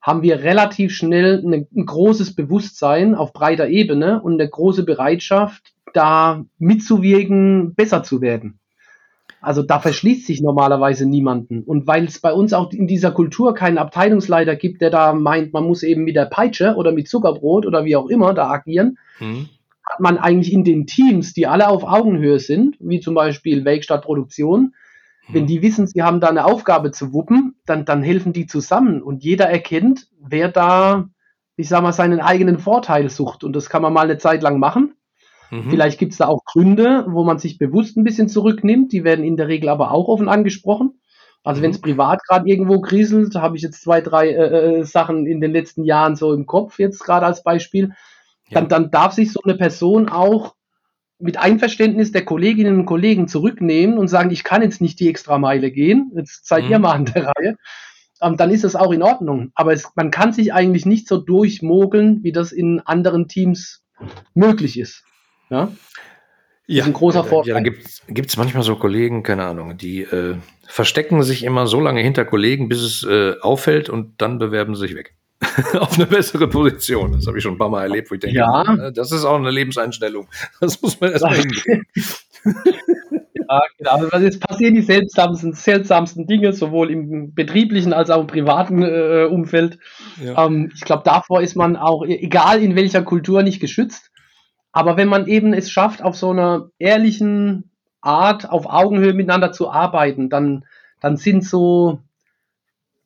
haben wir relativ schnell eine, ein großes Bewusstsein auf breiter Ebene und eine große Bereitschaft, da mitzuwirken, besser zu werden. Also da verschließt sich normalerweise niemanden. Und weil es bei uns auch in dieser Kultur keinen Abteilungsleiter gibt, der da meint, man muss eben mit der Peitsche oder mit Zuckerbrot oder wie auch immer da agieren, mhm. hat man eigentlich in den Teams, die alle auf Augenhöhe sind, wie zum Beispiel Werkstattproduktion, mhm. wenn die wissen, sie haben da eine Aufgabe zu wuppen, dann, dann helfen die zusammen und jeder erkennt, wer da, ich sag mal, seinen eigenen Vorteil sucht. Und das kann man mal eine Zeit lang machen. Mhm. Vielleicht gibt es da auch Gründe, wo man sich bewusst ein bisschen zurücknimmt. Die werden in der Regel aber auch offen angesprochen. Also mhm. wenn es privat gerade irgendwo kriselt, habe ich jetzt zwei, drei äh, äh, Sachen in den letzten Jahren so im Kopf, jetzt gerade als Beispiel, ja. dann, dann darf sich so eine Person auch mit Einverständnis der Kolleginnen und Kollegen zurücknehmen und sagen, ich kann jetzt nicht die extra Meile gehen, jetzt seid mhm. ihr mal an der Reihe, ähm, dann ist das auch in Ordnung. Aber es, man kann sich eigentlich nicht so durchmogeln, wie das in anderen Teams möglich ist. Ja, ja, ein großer Vorteil. Ja, da gibt es manchmal so Kollegen, keine Ahnung, die äh, verstecken sich immer so lange hinter Kollegen, bis es äh, auffällt und dann bewerben sie sich weg. auf eine bessere Position. Das habe ich schon ein paar Mal erlebt, wo ich denke, ja. Äh, das ist auch eine Lebenseinstellung. Das muss man erstmal hingehen. ja, genau. Also es passieren die seltsamsten, seltsamsten Dinge, sowohl im betrieblichen als auch im privaten äh, Umfeld. Ja. Ähm, ich glaube, davor ist man auch, egal in welcher Kultur, nicht geschützt. Aber wenn man eben es schafft, auf so einer ehrlichen Art, auf Augenhöhe miteinander zu arbeiten, dann, dann sind so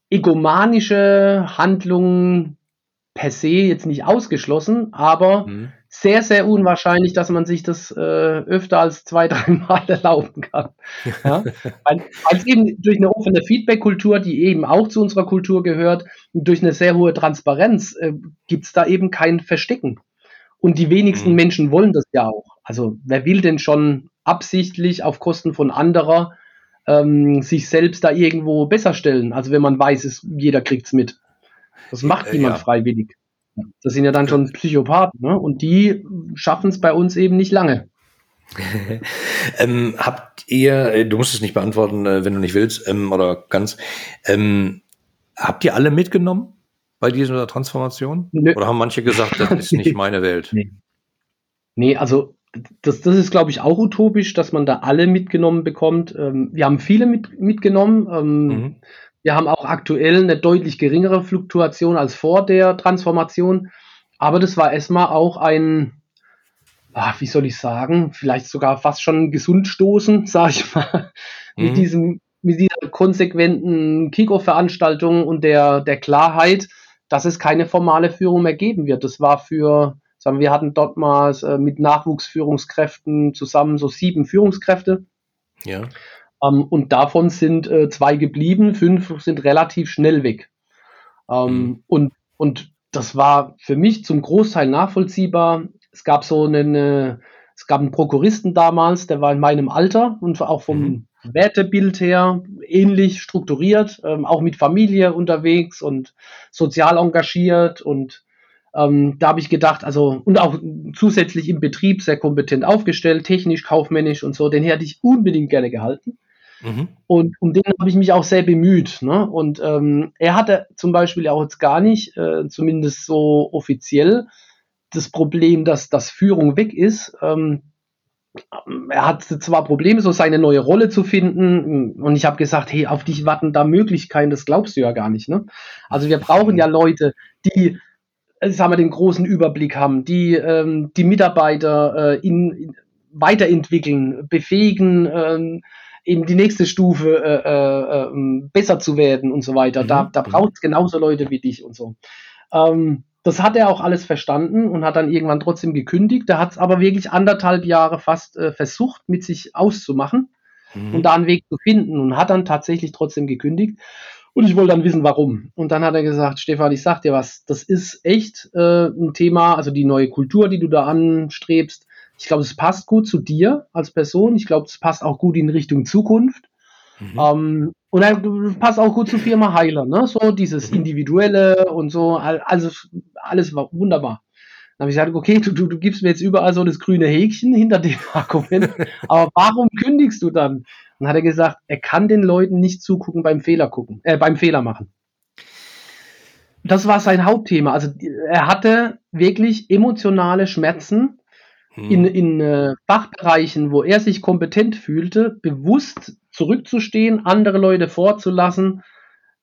egomanische Handlungen per se jetzt nicht ausgeschlossen, aber mhm. sehr, sehr unwahrscheinlich, dass man sich das äh, öfter als zwei, drei Mal erlauben kann. Ja? weil, es eben durch eine offene Feedback-Kultur, die eben auch zu unserer Kultur gehört, durch eine sehr hohe Transparenz, äh, gibt es da eben kein Verstecken. Und die wenigsten mhm. Menschen wollen das ja auch. Also wer will denn schon absichtlich auf Kosten von anderer ähm, sich selbst da irgendwo besser stellen? Also wenn man weiß, es, jeder kriegt es mit. Das macht äh, niemand ja. freiwillig. Das sind ja dann schon Psychopathen. Ne? Und die schaffen es bei uns eben nicht lange. ähm, habt ihr, äh, du musst es nicht beantworten, äh, wenn du nicht willst, ähm, oder ganz, ähm, habt ihr alle mitgenommen? Bei dieser Transformation? Nö. Oder haben manche gesagt, das ist nicht meine Welt? Nee, nee also das, das ist, glaube ich, auch utopisch, dass man da alle mitgenommen bekommt. Ähm, wir haben viele mit, mitgenommen. Ähm, mhm. Wir haben auch aktuell eine deutlich geringere Fluktuation als vor der Transformation. Aber das war erstmal auch ein, ach, wie soll ich sagen, vielleicht sogar fast schon ein Gesundstoßen, sage ich mal, mhm. mit diesem mit dieser konsequenten Kickoff-Veranstaltung und der, der Klarheit, dass es keine formale Führung mehr geben wird. Das war für, sagen wir, wir hatten dort mal äh, mit Nachwuchsführungskräften zusammen so sieben Führungskräfte. Ja. Ähm, und davon sind äh, zwei geblieben, fünf sind relativ schnell weg. Ähm, mhm. und, und das war für mich zum Großteil nachvollziehbar. Es gab so einen, es gab einen Prokuristen damals, der war in meinem Alter und auch vom mhm. Wertebild her ähnlich strukturiert, ähm, auch mit Familie unterwegs und sozial engagiert und ähm, da habe ich gedacht, also und auch zusätzlich im Betrieb sehr kompetent aufgestellt, technisch, kaufmännisch und so, den hätte ich unbedingt gerne gehalten. Mhm. Und um den habe ich mich auch sehr bemüht. Ne? Und ähm, er hatte zum Beispiel auch jetzt gar nicht, äh, zumindest so offiziell, das Problem, dass, dass Führung weg ist. Ähm, er hat zwar Probleme, so seine neue Rolle zu finden. Und ich habe gesagt, hey, auf dich warten da Möglichkeiten, das glaubst du ja gar nicht. Ne? Also wir brauchen ja Leute, die äh, sagen wir, den großen Überblick haben, die ähm, die Mitarbeiter äh, in, in, weiterentwickeln, befähigen, ähm, eben die nächste Stufe äh, äh, ähm, besser zu werden und so weiter. Mhm. Da, da braucht es genauso Leute wie dich und so. Ähm, das hat er auch alles verstanden und hat dann irgendwann trotzdem gekündigt. Er hat es aber wirklich anderthalb Jahre fast äh, versucht, mit sich auszumachen mhm. und da einen Weg zu finden und hat dann tatsächlich trotzdem gekündigt. Und ich wollte dann wissen, warum. Und dann hat er gesagt, Stefan, ich sag dir was, das ist echt äh, ein Thema, also die neue Kultur, die du da anstrebst. Ich glaube, es passt gut zu dir als Person. Ich glaube, es passt auch gut in Richtung Zukunft. Mhm. Ähm, und er passt auch gut zur Firma Heiler, ne? So dieses mhm. Individuelle und so, also alles war wunderbar. Dann habe ich gesagt, okay, du, du, du gibst mir jetzt überall so das grüne Häkchen hinter dem Argument, aber warum kündigst du dann? Und hat er gesagt, er kann den Leuten nicht zugucken beim Fehler gucken, äh, beim Fehler machen. Das war sein Hauptthema. Also er hatte wirklich emotionale Schmerzen hm. in, in äh, Fachbereichen, wo er sich kompetent fühlte, bewusst zurückzustehen, andere Leute vorzulassen,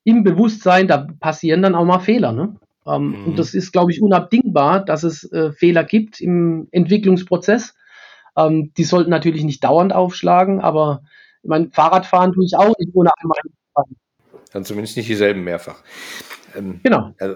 im Bewusstsein, da passieren dann auch mal Fehler. Ne? Ähm, mhm. Und das ist, glaube ich, unabdingbar, dass es äh, Fehler gibt im Entwicklungsprozess. Ähm, die sollten natürlich nicht dauernd aufschlagen, aber mein Fahrradfahren tue ich auch nicht ohne einmal. Dann zumindest nicht dieselben mehrfach. Ähm, genau. Äh,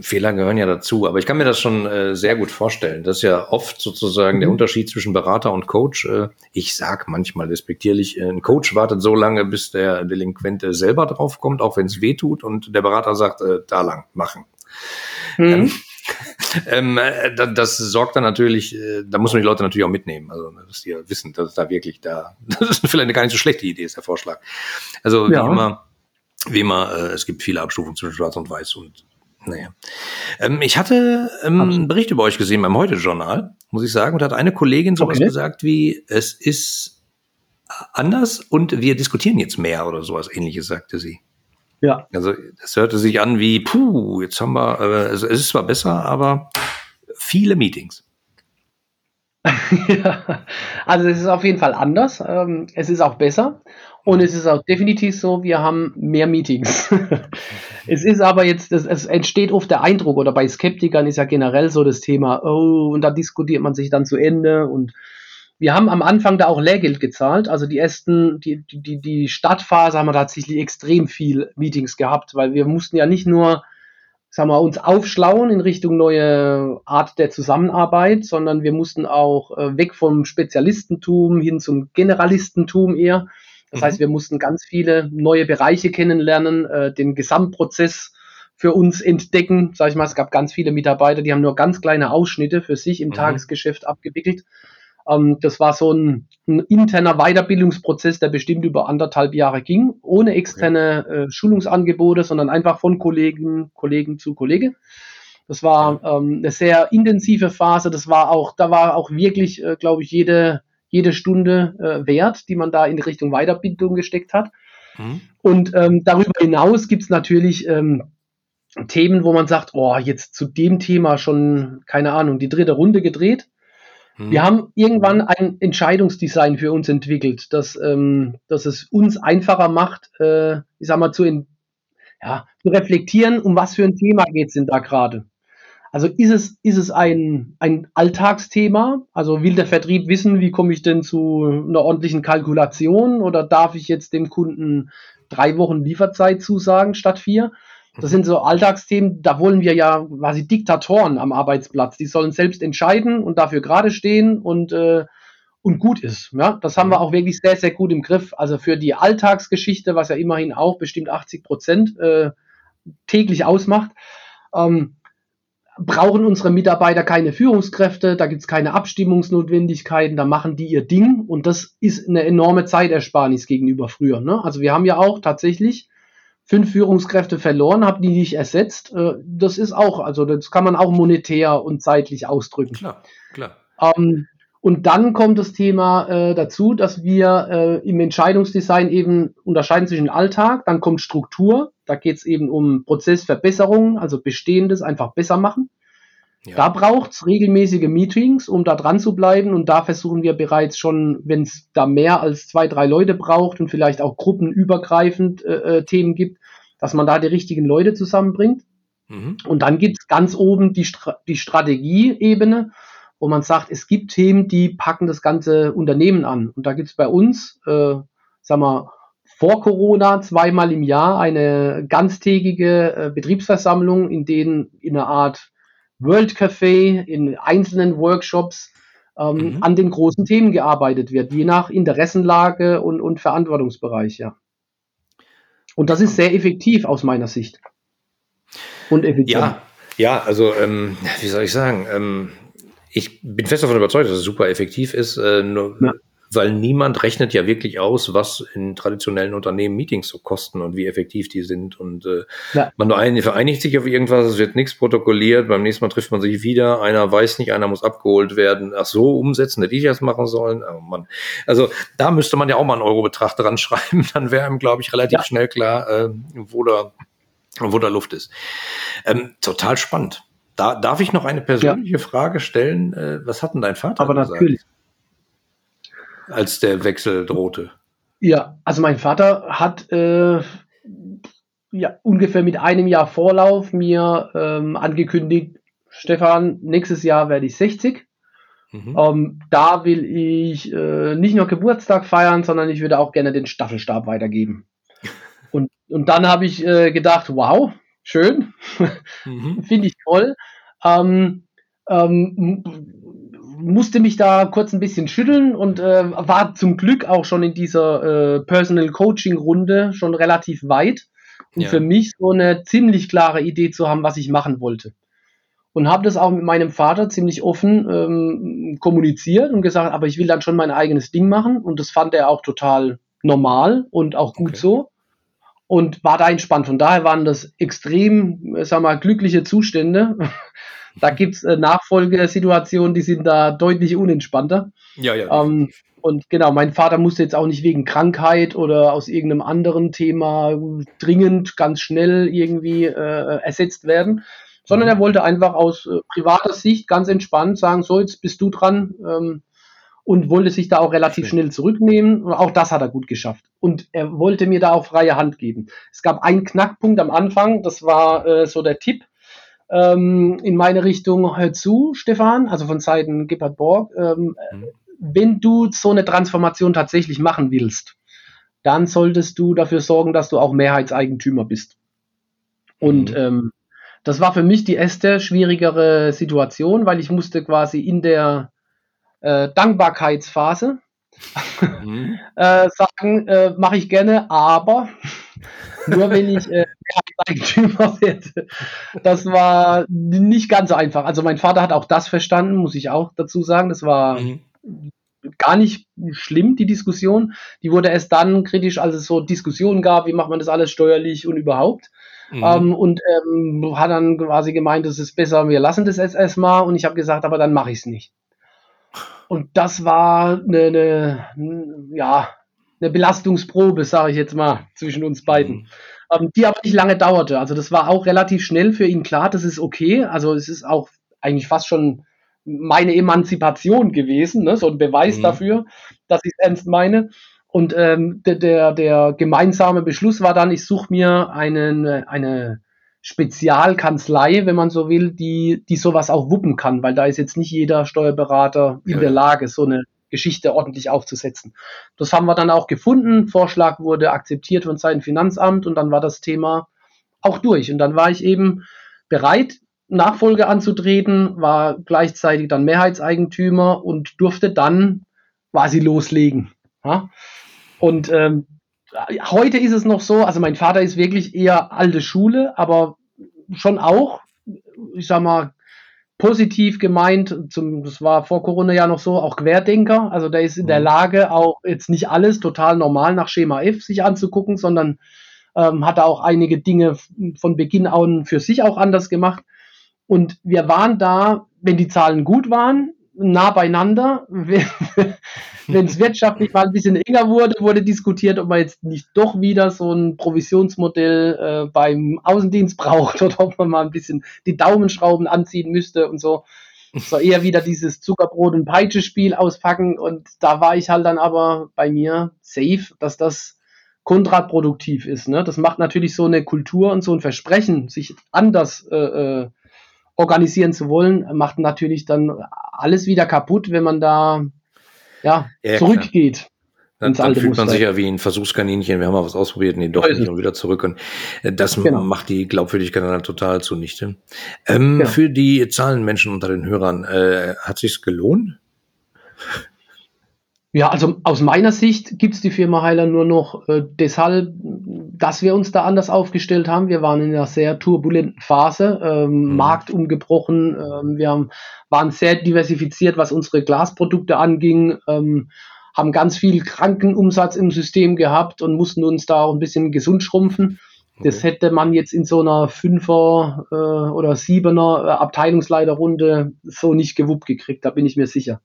Fehler gehören ja dazu, aber ich kann mir das schon äh, sehr gut vorstellen. Das ist ja oft sozusagen mhm. der Unterschied zwischen Berater und Coach. Äh, ich sag manchmal respektierlich, äh, ein Coach wartet so lange, bis der Delinquente selber draufkommt, auch wenn es weh tut, und der Berater sagt, äh, da lang, machen. Mhm. Ähm, äh, das, das sorgt dann natürlich, äh, da muss man die Leute natürlich auch mitnehmen. Also, dass die wissen, dass es da wirklich da, das ist vielleicht eine gar nicht so schlechte Idee, ist der Vorschlag. Also, ja. wie immer, wie immer, äh, es gibt viele Abstufungen zwischen Schwarz und Weiß und naja. Ähm, ich hatte ähm, einen Bericht über euch gesehen beim Heute-Journal, muss ich sagen, und hat eine Kollegin sowas okay. gesagt wie, es ist anders und wir diskutieren jetzt mehr oder sowas ähnliches, sagte sie. Ja. Also es hörte sich an wie, puh, jetzt haben wir, äh, es ist zwar besser, aber viele Meetings. ja, also es ist auf jeden Fall anders. Ähm, es ist auch besser. Und es ist auch definitiv so, wir haben mehr Meetings. es ist aber jetzt, es, es, entsteht oft der Eindruck, oder bei Skeptikern ist ja generell so das Thema, oh, und da diskutiert man sich dann zu Ende. Und wir haben am Anfang da auch Lehrgeld gezahlt. Also die ersten, die, die, die Startphase haben wir tatsächlich extrem viel Meetings gehabt, weil wir mussten ja nicht nur sagen wir, uns aufschlauen in Richtung neue Art der Zusammenarbeit, sondern wir mussten auch äh, weg vom Spezialistentum hin zum Generalistentum eher. Das mhm. heißt, wir mussten ganz viele neue Bereiche kennenlernen, äh, den Gesamtprozess für uns entdecken. Sag ich mal, es gab ganz viele Mitarbeiter, die haben nur ganz kleine Ausschnitte für sich im mhm. Tagesgeschäft abgewickelt. Ähm, das war so ein, ein, interner Weiterbildungsprozess, der bestimmt über anderthalb Jahre ging, ohne externe äh, Schulungsangebote, sondern einfach von Kollegen, Kollegen zu Kollege. Das war ähm, eine sehr intensive Phase. Das war auch, da war auch wirklich, äh, glaube ich, jede jede Stunde äh, wert, die man da in Richtung Weiterbildung gesteckt hat. Mhm. Und ähm, darüber hinaus gibt es natürlich ähm, Themen, wo man sagt, oh, jetzt zu dem Thema schon, keine Ahnung, die dritte Runde gedreht. Mhm. Wir haben irgendwann ein Entscheidungsdesign für uns entwickelt, das, ähm, das es uns einfacher macht, äh, ich sag mal, zu, in, ja, zu reflektieren, um was für ein Thema geht es denn da gerade. Also ist es, ist es ein, ein Alltagsthema? Also will der Vertrieb wissen, wie komme ich denn zu einer ordentlichen Kalkulation oder darf ich jetzt dem Kunden drei Wochen Lieferzeit zusagen statt vier? Das sind so Alltagsthemen, da wollen wir ja quasi Diktatoren am Arbeitsplatz. Die sollen selbst entscheiden und dafür gerade stehen und, äh, und gut ist. Ja, das haben wir auch wirklich sehr, sehr gut im Griff. Also für die Alltagsgeschichte, was ja immerhin auch bestimmt 80 Prozent äh, täglich ausmacht, ähm, brauchen unsere Mitarbeiter keine Führungskräfte, da gibt es keine Abstimmungsnotwendigkeiten, da machen die ihr Ding und das ist eine enorme Zeitersparnis gegenüber früher. Ne? Also wir haben ja auch tatsächlich fünf Führungskräfte verloren, haben die nicht ersetzt. Äh, das ist auch, also das kann man auch monetär und zeitlich ausdrücken. Klar, klar. Ähm, und dann kommt das Thema äh, dazu, dass wir äh, im Entscheidungsdesign eben unterscheiden zwischen Alltag, dann kommt Struktur, da geht es eben um Prozessverbesserungen, also Bestehendes einfach besser machen. Ja. Da braucht es regelmäßige Meetings, um da dran zu bleiben. Und da versuchen wir bereits schon, wenn es da mehr als zwei, drei Leute braucht und vielleicht auch gruppenübergreifend äh, äh Themen gibt, dass man da die richtigen Leute zusammenbringt. Mhm. Und dann gibt es ganz oben die, Stra die Strategieebene, wo man sagt, es gibt Themen, die packen das ganze Unternehmen an. Und da gibt es bei uns, äh, sagen wir, vor Corona zweimal im Jahr eine ganztägige äh, Betriebsversammlung, in denen in einer Art World Café, in einzelnen Workshops ähm, mhm. an den großen Themen gearbeitet wird, je nach Interessenlage und, und Verantwortungsbereich, ja. Und das ist sehr effektiv aus meiner Sicht. Und effizient. Ja, ja also ähm, wie soll ich sagen, ähm, ich bin fest davon überzeugt, dass es super effektiv ist. Äh, nur, ja weil niemand rechnet ja wirklich aus, was in traditionellen Unternehmen Meetings so kosten und wie effektiv die sind. Und äh, ja. man ein, vereinigt sich auf irgendwas, es wird nichts protokolliert, beim nächsten Mal trifft man sich wieder, einer weiß nicht, einer muss abgeholt werden. Ach so, umsetzen, hätte ich das machen sollen. Oh Mann. Also da müsste man ja auch mal einen Eurobetrag dran schreiben, dann wäre ihm, glaube ich, relativ ja. schnell klar, äh, wo, da, wo da Luft ist. Ähm, total spannend. Da, darf ich noch eine persönliche ja. Frage stellen? Äh, was hat denn dein Vater Aber gesagt? natürlich als der Wechsel drohte? Ja, also mein Vater hat äh, ja, ungefähr mit einem Jahr Vorlauf mir ähm, angekündigt, Stefan, nächstes Jahr werde ich 60. Mhm. Ähm, da will ich äh, nicht nur Geburtstag feiern, sondern ich würde auch gerne den Staffelstab weitergeben. und, und dann habe ich äh, gedacht, wow, schön, mhm. finde ich toll. Ähm, ähm, musste mich da kurz ein bisschen schütteln und äh, war zum Glück auch schon in dieser äh, Personal Coaching Runde schon relativ weit, um ja. für mich so eine ziemlich klare Idee zu haben, was ich machen wollte. Und habe das auch mit meinem Vater ziemlich offen ähm, kommuniziert und gesagt, aber ich will dann schon mein eigenes Ding machen. Und das fand er auch total normal und auch gut okay. so. Und war da entspannt. Von daher waren das extrem, sag mal, glückliche Zustände, da gibt es äh, Nachfolgesituationen, die sind da deutlich unentspannter. Ja, ja. Ähm, und genau, mein Vater musste jetzt auch nicht wegen Krankheit oder aus irgendeinem anderen Thema dringend ganz schnell irgendwie äh, ersetzt werden, sondern mhm. er wollte einfach aus äh, privater Sicht ganz entspannt sagen, so, jetzt bist du dran ähm, und wollte sich da auch relativ schnell zurücknehmen. Und auch das hat er gut geschafft. Und er wollte mir da auch freie Hand geben. Es gab einen Knackpunkt am Anfang, das war äh, so der Tipp, ähm, in meine Richtung, hör zu, Stefan, also von Seiten Gippert Borg, ähm, mhm. wenn du so eine Transformation tatsächlich machen willst, dann solltest du dafür sorgen, dass du auch Mehrheitseigentümer bist. Und mhm. ähm, das war für mich die erste schwierigere Situation, weil ich musste quasi in der äh, Dankbarkeitsphase mhm. äh, sagen, äh, mache ich gerne, aber nur wenn ich äh, Eigentümer werde. Das war nicht ganz so einfach. Also mein Vater hat auch das verstanden, muss ich auch dazu sagen. Das war mhm. gar nicht schlimm, die Diskussion. Die wurde erst dann kritisch, als es so Diskussionen gab, wie macht man das alles steuerlich und überhaupt. Mhm. Ähm, und ähm, hat dann quasi gemeint, es ist besser, wir lassen das jetzt erstmal. Und ich habe gesagt, aber dann mache ich es nicht. Und das war eine, eine, ja, eine Belastungsprobe, sage ich jetzt mal, zwischen uns beiden. Mhm. Ähm, die aber nicht lange dauerte. Also das war auch relativ schnell für ihn klar, das ist okay. Also es ist auch eigentlich fast schon meine Emanzipation gewesen, ne? so ein Beweis mhm. dafür, dass ich es ernst meine. Und ähm, der, der, der gemeinsame Beschluss war dann, ich suche mir einen, eine Spezialkanzlei, wenn man so will, die, die sowas auch wuppen kann, weil da ist jetzt nicht jeder Steuerberater in ja. der Lage, so eine Geschichte ordentlich aufzusetzen. Das haben wir dann auch gefunden. Vorschlag wurde akzeptiert von Seiten Finanzamt und dann war das Thema auch durch. Und dann war ich eben bereit, Nachfolge anzutreten, war gleichzeitig dann Mehrheitseigentümer und durfte dann quasi loslegen. Ja? Und ähm, heute ist es noch so, also mein Vater ist wirklich eher alte Schule, aber schon auch, ich sag mal, positiv gemeint, zum, das war vor Corona ja noch so, auch Querdenker. Also der ist in der mhm. Lage, auch jetzt nicht alles total normal nach Schema F sich anzugucken, sondern ähm, hat auch einige Dinge von Beginn an für sich auch anders gemacht. Und wir waren da, wenn die Zahlen gut waren, nah beieinander. wenn es wirtschaftlich mal ein bisschen enger wurde, wurde diskutiert, ob man jetzt nicht doch wieder so ein Provisionsmodell äh, beim Außendienst braucht oder ob man mal ein bisschen die Daumenschrauben anziehen müsste und so. So eher wieder dieses Zuckerbrot- und Peitsche-Spiel auspacken. Und da war ich halt dann aber bei mir safe, dass das kontraproduktiv ist. Ne? Das macht natürlich so eine Kultur und so ein Versprechen, sich anders äh, äh, organisieren zu wollen, macht natürlich dann alles wieder kaputt, wenn man da ja, ja zurückgeht. Klar. Dann, dann fühlt man sich ja wie ein Versuchskaninchen. Wir haben mal was ausprobiert, nee, doch nicht und wieder zurück. Und äh, das genau. macht die Glaubwürdigkeit dann total zunichte. Ähm, genau. Für die Zahlenmenschen unter den Hörern, äh, hat sich's gelohnt? Ja, also aus meiner Sicht gibt's die Firma Heiler nur noch äh, deshalb, dass wir uns da anders aufgestellt haben. Wir waren in einer sehr turbulenten Phase, ähm, mhm. Markt umgebrochen. Ähm, wir haben, waren sehr diversifiziert, was unsere Glasprodukte anging. Ähm, haben ganz viel Krankenumsatz im System gehabt und mussten uns da auch ein bisschen gesund schrumpfen. Okay. Das hätte man jetzt in so einer Fünfer- äh, oder Siebener äh, Abteilungsleiterrunde so nicht gewuppt gekriegt, da bin ich mir sicher.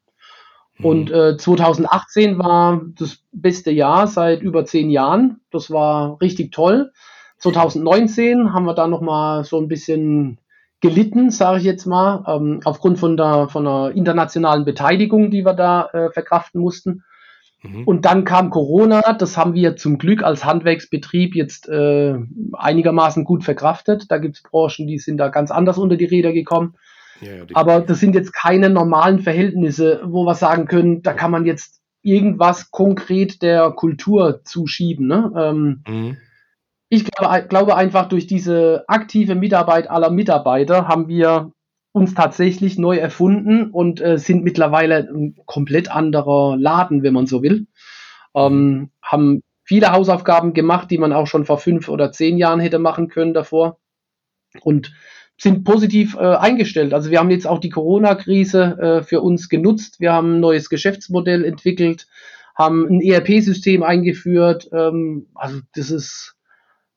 Mhm. Und äh, 2018 war das beste Jahr seit über zehn Jahren. Das war richtig toll. 2019 haben wir da nochmal so ein bisschen gelitten, sage ich jetzt mal, ähm, aufgrund von der, von der internationalen Beteiligung, die wir da äh, verkraften mussten. Mhm. Und dann kam Corona, das haben wir zum Glück als Handwerksbetrieb jetzt äh, einigermaßen gut verkraftet. Da gibt es Branchen, die sind da ganz anders unter die Räder gekommen. Ja, ja, Aber das sind jetzt keine normalen Verhältnisse, wo wir sagen können, da kann man jetzt irgendwas konkret der Kultur zuschieben. Ne? Ähm, mhm. Ich glaube, glaube einfach, durch diese aktive Mitarbeit aller Mitarbeiter haben wir uns tatsächlich neu erfunden und äh, sind mittlerweile ein komplett anderer Laden, wenn man so will. Ähm, haben viele Hausaufgaben gemacht, die man auch schon vor fünf oder zehn Jahren hätte machen können davor und sind positiv äh, eingestellt. Also wir haben jetzt auch die Corona-Krise äh, für uns genutzt. Wir haben ein neues Geschäftsmodell entwickelt, haben ein ERP-System eingeführt. Ähm, also das ist,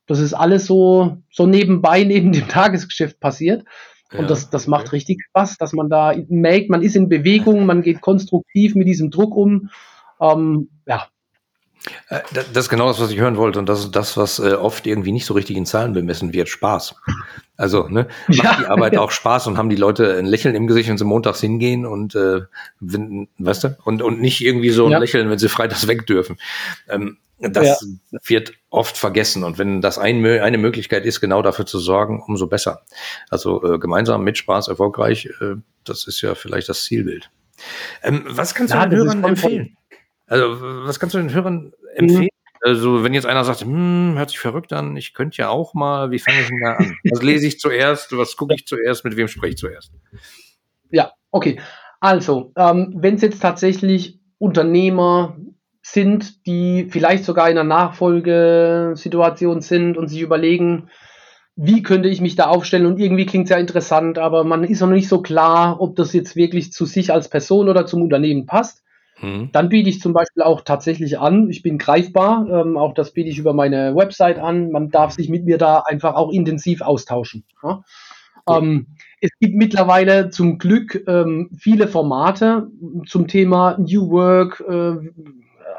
das ist alles so, so nebenbei, neben dem Tagesgeschäft passiert. Und das, das macht okay. richtig Spaß, dass man da merkt, man ist in Bewegung, man geht konstruktiv mit diesem Druck um. Ähm, ja. Äh, das ist genau das, was ich hören wollte. Und das ist das, was äh, oft irgendwie nicht so richtig in Zahlen bemessen wird. Spaß. Also, ne, macht ja. die Arbeit auch Spaß und haben die Leute ein Lächeln im Gesicht, wenn sie montags hingehen und, äh, wenn, weißt du, und, und nicht irgendwie so ein ja. Lächeln, wenn sie freitags weg dürfen. Ähm, das ja. wird oft vergessen. Und wenn das ein, eine Möglichkeit ist, genau dafür zu sorgen, umso besser. Also äh, gemeinsam mit Spaß erfolgreich, äh, das ist ja vielleicht das Zielbild. Ähm, was kannst du den Hörern empfehlen? Also, was kannst du den Hörern empfehlen? Also, wenn jetzt einer sagt, hm, hört sich verrückt an, ich könnte ja auch mal, wie fange ich denn da an? Was lese ich zuerst? Was gucke ich zuerst? Mit wem spreche ich zuerst? Ja, okay. Also, ähm, wenn es jetzt tatsächlich Unternehmer, sind, die vielleicht sogar in einer Nachfolgesituation sind und sich überlegen, wie könnte ich mich da aufstellen und irgendwie klingt es ja interessant, aber man ist noch nicht so klar, ob das jetzt wirklich zu sich als Person oder zum Unternehmen passt. Hm. Dann biete ich zum Beispiel auch tatsächlich an, ich bin greifbar, ähm, auch das biete ich über meine Website an, man darf sich mit mir da einfach auch intensiv austauschen. Ja? Ähm, es gibt mittlerweile zum Glück ähm, viele Formate zum Thema New Work, äh,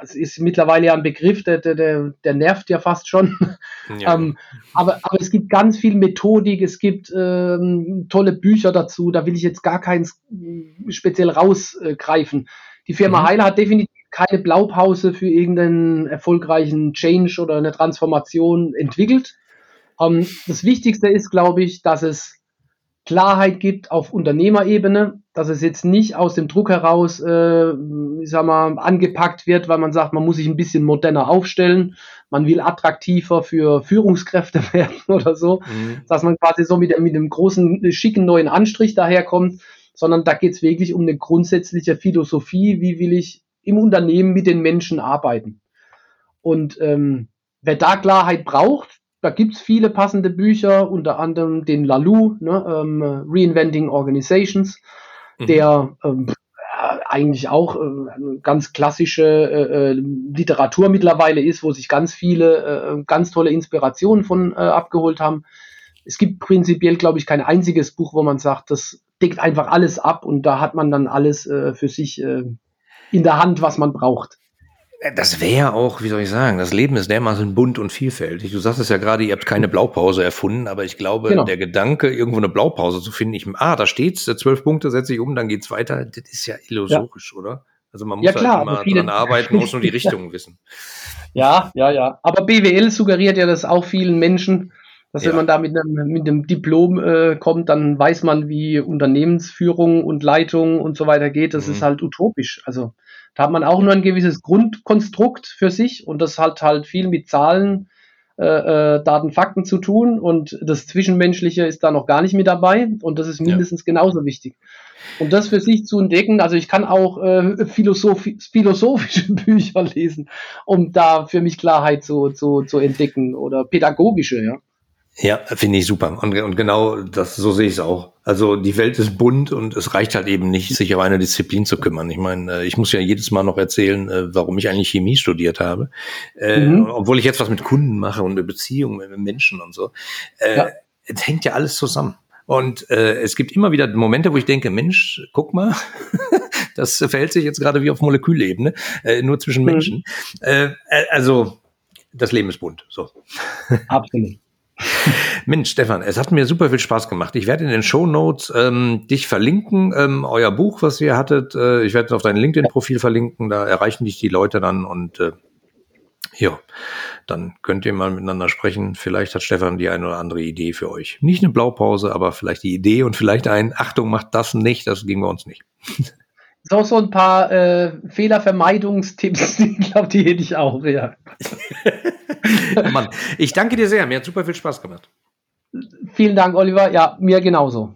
es ist mittlerweile ja ein Begriff, der, der, der nervt ja fast schon. Ja. ähm, aber, aber es gibt ganz viel Methodik, es gibt ähm, tolle Bücher dazu, da will ich jetzt gar keins speziell rausgreifen. Die Firma mhm. Heiler hat definitiv keine Blaupause für irgendeinen erfolgreichen Change oder eine Transformation entwickelt. Ähm, das Wichtigste ist, glaube ich, dass es Klarheit gibt auf Unternehmerebene, dass es jetzt nicht aus dem Druck heraus, äh, ich sag mal, angepackt wird, weil man sagt, man muss sich ein bisschen moderner aufstellen, man will attraktiver für Führungskräfte werden oder so, mhm. dass man quasi so mit, mit einem großen, schicken neuen Anstrich daherkommt, sondern da geht es wirklich um eine grundsätzliche Philosophie, wie will ich im Unternehmen mit den Menschen arbeiten. Und ähm, wer da Klarheit braucht, da gibt es viele passende Bücher, unter anderem den Lalou, ne, ähm, Reinventing Organizations, mhm. der ähm, eigentlich auch äh, ganz klassische äh, äh, Literatur mittlerweile ist, wo sich ganz viele äh, ganz tolle Inspirationen von äh, abgeholt haben. Es gibt prinzipiell, glaube ich, kein einziges Buch, wo man sagt, das deckt einfach alles ab und da hat man dann alles äh, für sich in der Hand, was man braucht. Äh, das wäre auch, wie soll ich sagen, das Leben ist dermaßen bunt und vielfältig. Du sagst es ja gerade, ihr habt keine Blaupause erfunden, aber ich glaube, genau. der Gedanke, irgendwo eine Blaupause zu finden, ich, ah, da steht's, zwölf Punkte setze ich um, dann geht's weiter, das ist ja illusorisch, ja. oder? Also man muss ja, halt klar, halt immer viele, dran arbeiten, muss nur die Richtung wissen. Ja, ja, ja. Aber BWL suggeriert ja das auch vielen Menschen, dass ja. wenn man da mit einem, mit einem Diplom äh, kommt, dann weiß man, wie Unternehmensführung und Leitung und so weiter geht. Das mhm. ist halt utopisch. Also da hat man auch nur ein gewisses Grundkonstrukt für sich und das hat halt viel mit Zahlen, äh, äh, Daten, Fakten zu tun und das Zwischenmenschliche ist da noch gar nicht mit dabei und das ist mindestens ja. genauso wichtig. Und das für sich zu entdecken, also ich kann auch äh, Philosophi philosophische Bücher lesen, um da für mich Klarheit zu, zu, zu entdecken oder pädagogische, ja. Ja, finde ich super. Und, und genau das, so sehe ich es auch. Also die Welt ist bunt und es reicht halt eben nicht, sich auf eine Disziplin zu kümmern. Ich meine, äh, ich muss ja jedes Mal noch erzählen, äh, warum ich eigentlich Chemie studiert habe. Äh, mhm. Obwohl ich jetzt was mit Kunden mache und mit Beziehungen mit Menschen und so. Ja. Es hängt ja alles zusammen. Und äh, es gibt immer wieder Momente, wo ich denke, Mensch, guck mal, das verhält sich jetzt gerade wie auf Molekülebene, äh, nur zwischen mhm. Menschen. Mhm. Äh, also das Leben ist bunt. So. Absolut. Mensch, Stefan, es hat mir super viel Spaß gemacht. Ich werde in den Show Notes ähm, dich verlinken, ähm, euer Buch, was ihr hattet. Äh, ich werde es auf dein LinkedIn-Profil verlinken. Da erreichen dich die Leute dann und äh, ja, dann könnt ihr mal miteinander sprechen. Vielleicht hat Stefan die eine oder andere Idee für euch. Nicht eine Blaupause, aber vielleicht die Idee und vielleicht ein Achtung, macht das nicht. Das ging bei uns nicht. So, so ein paar äh, Fehlervermeidungstipps, ich glaube, die hätte ich auch, ja. Mann, ich danke dir sehr. Mir hat super viel Spaß gemacht. Vielen Dank, Oliver. Ja, mir genauso.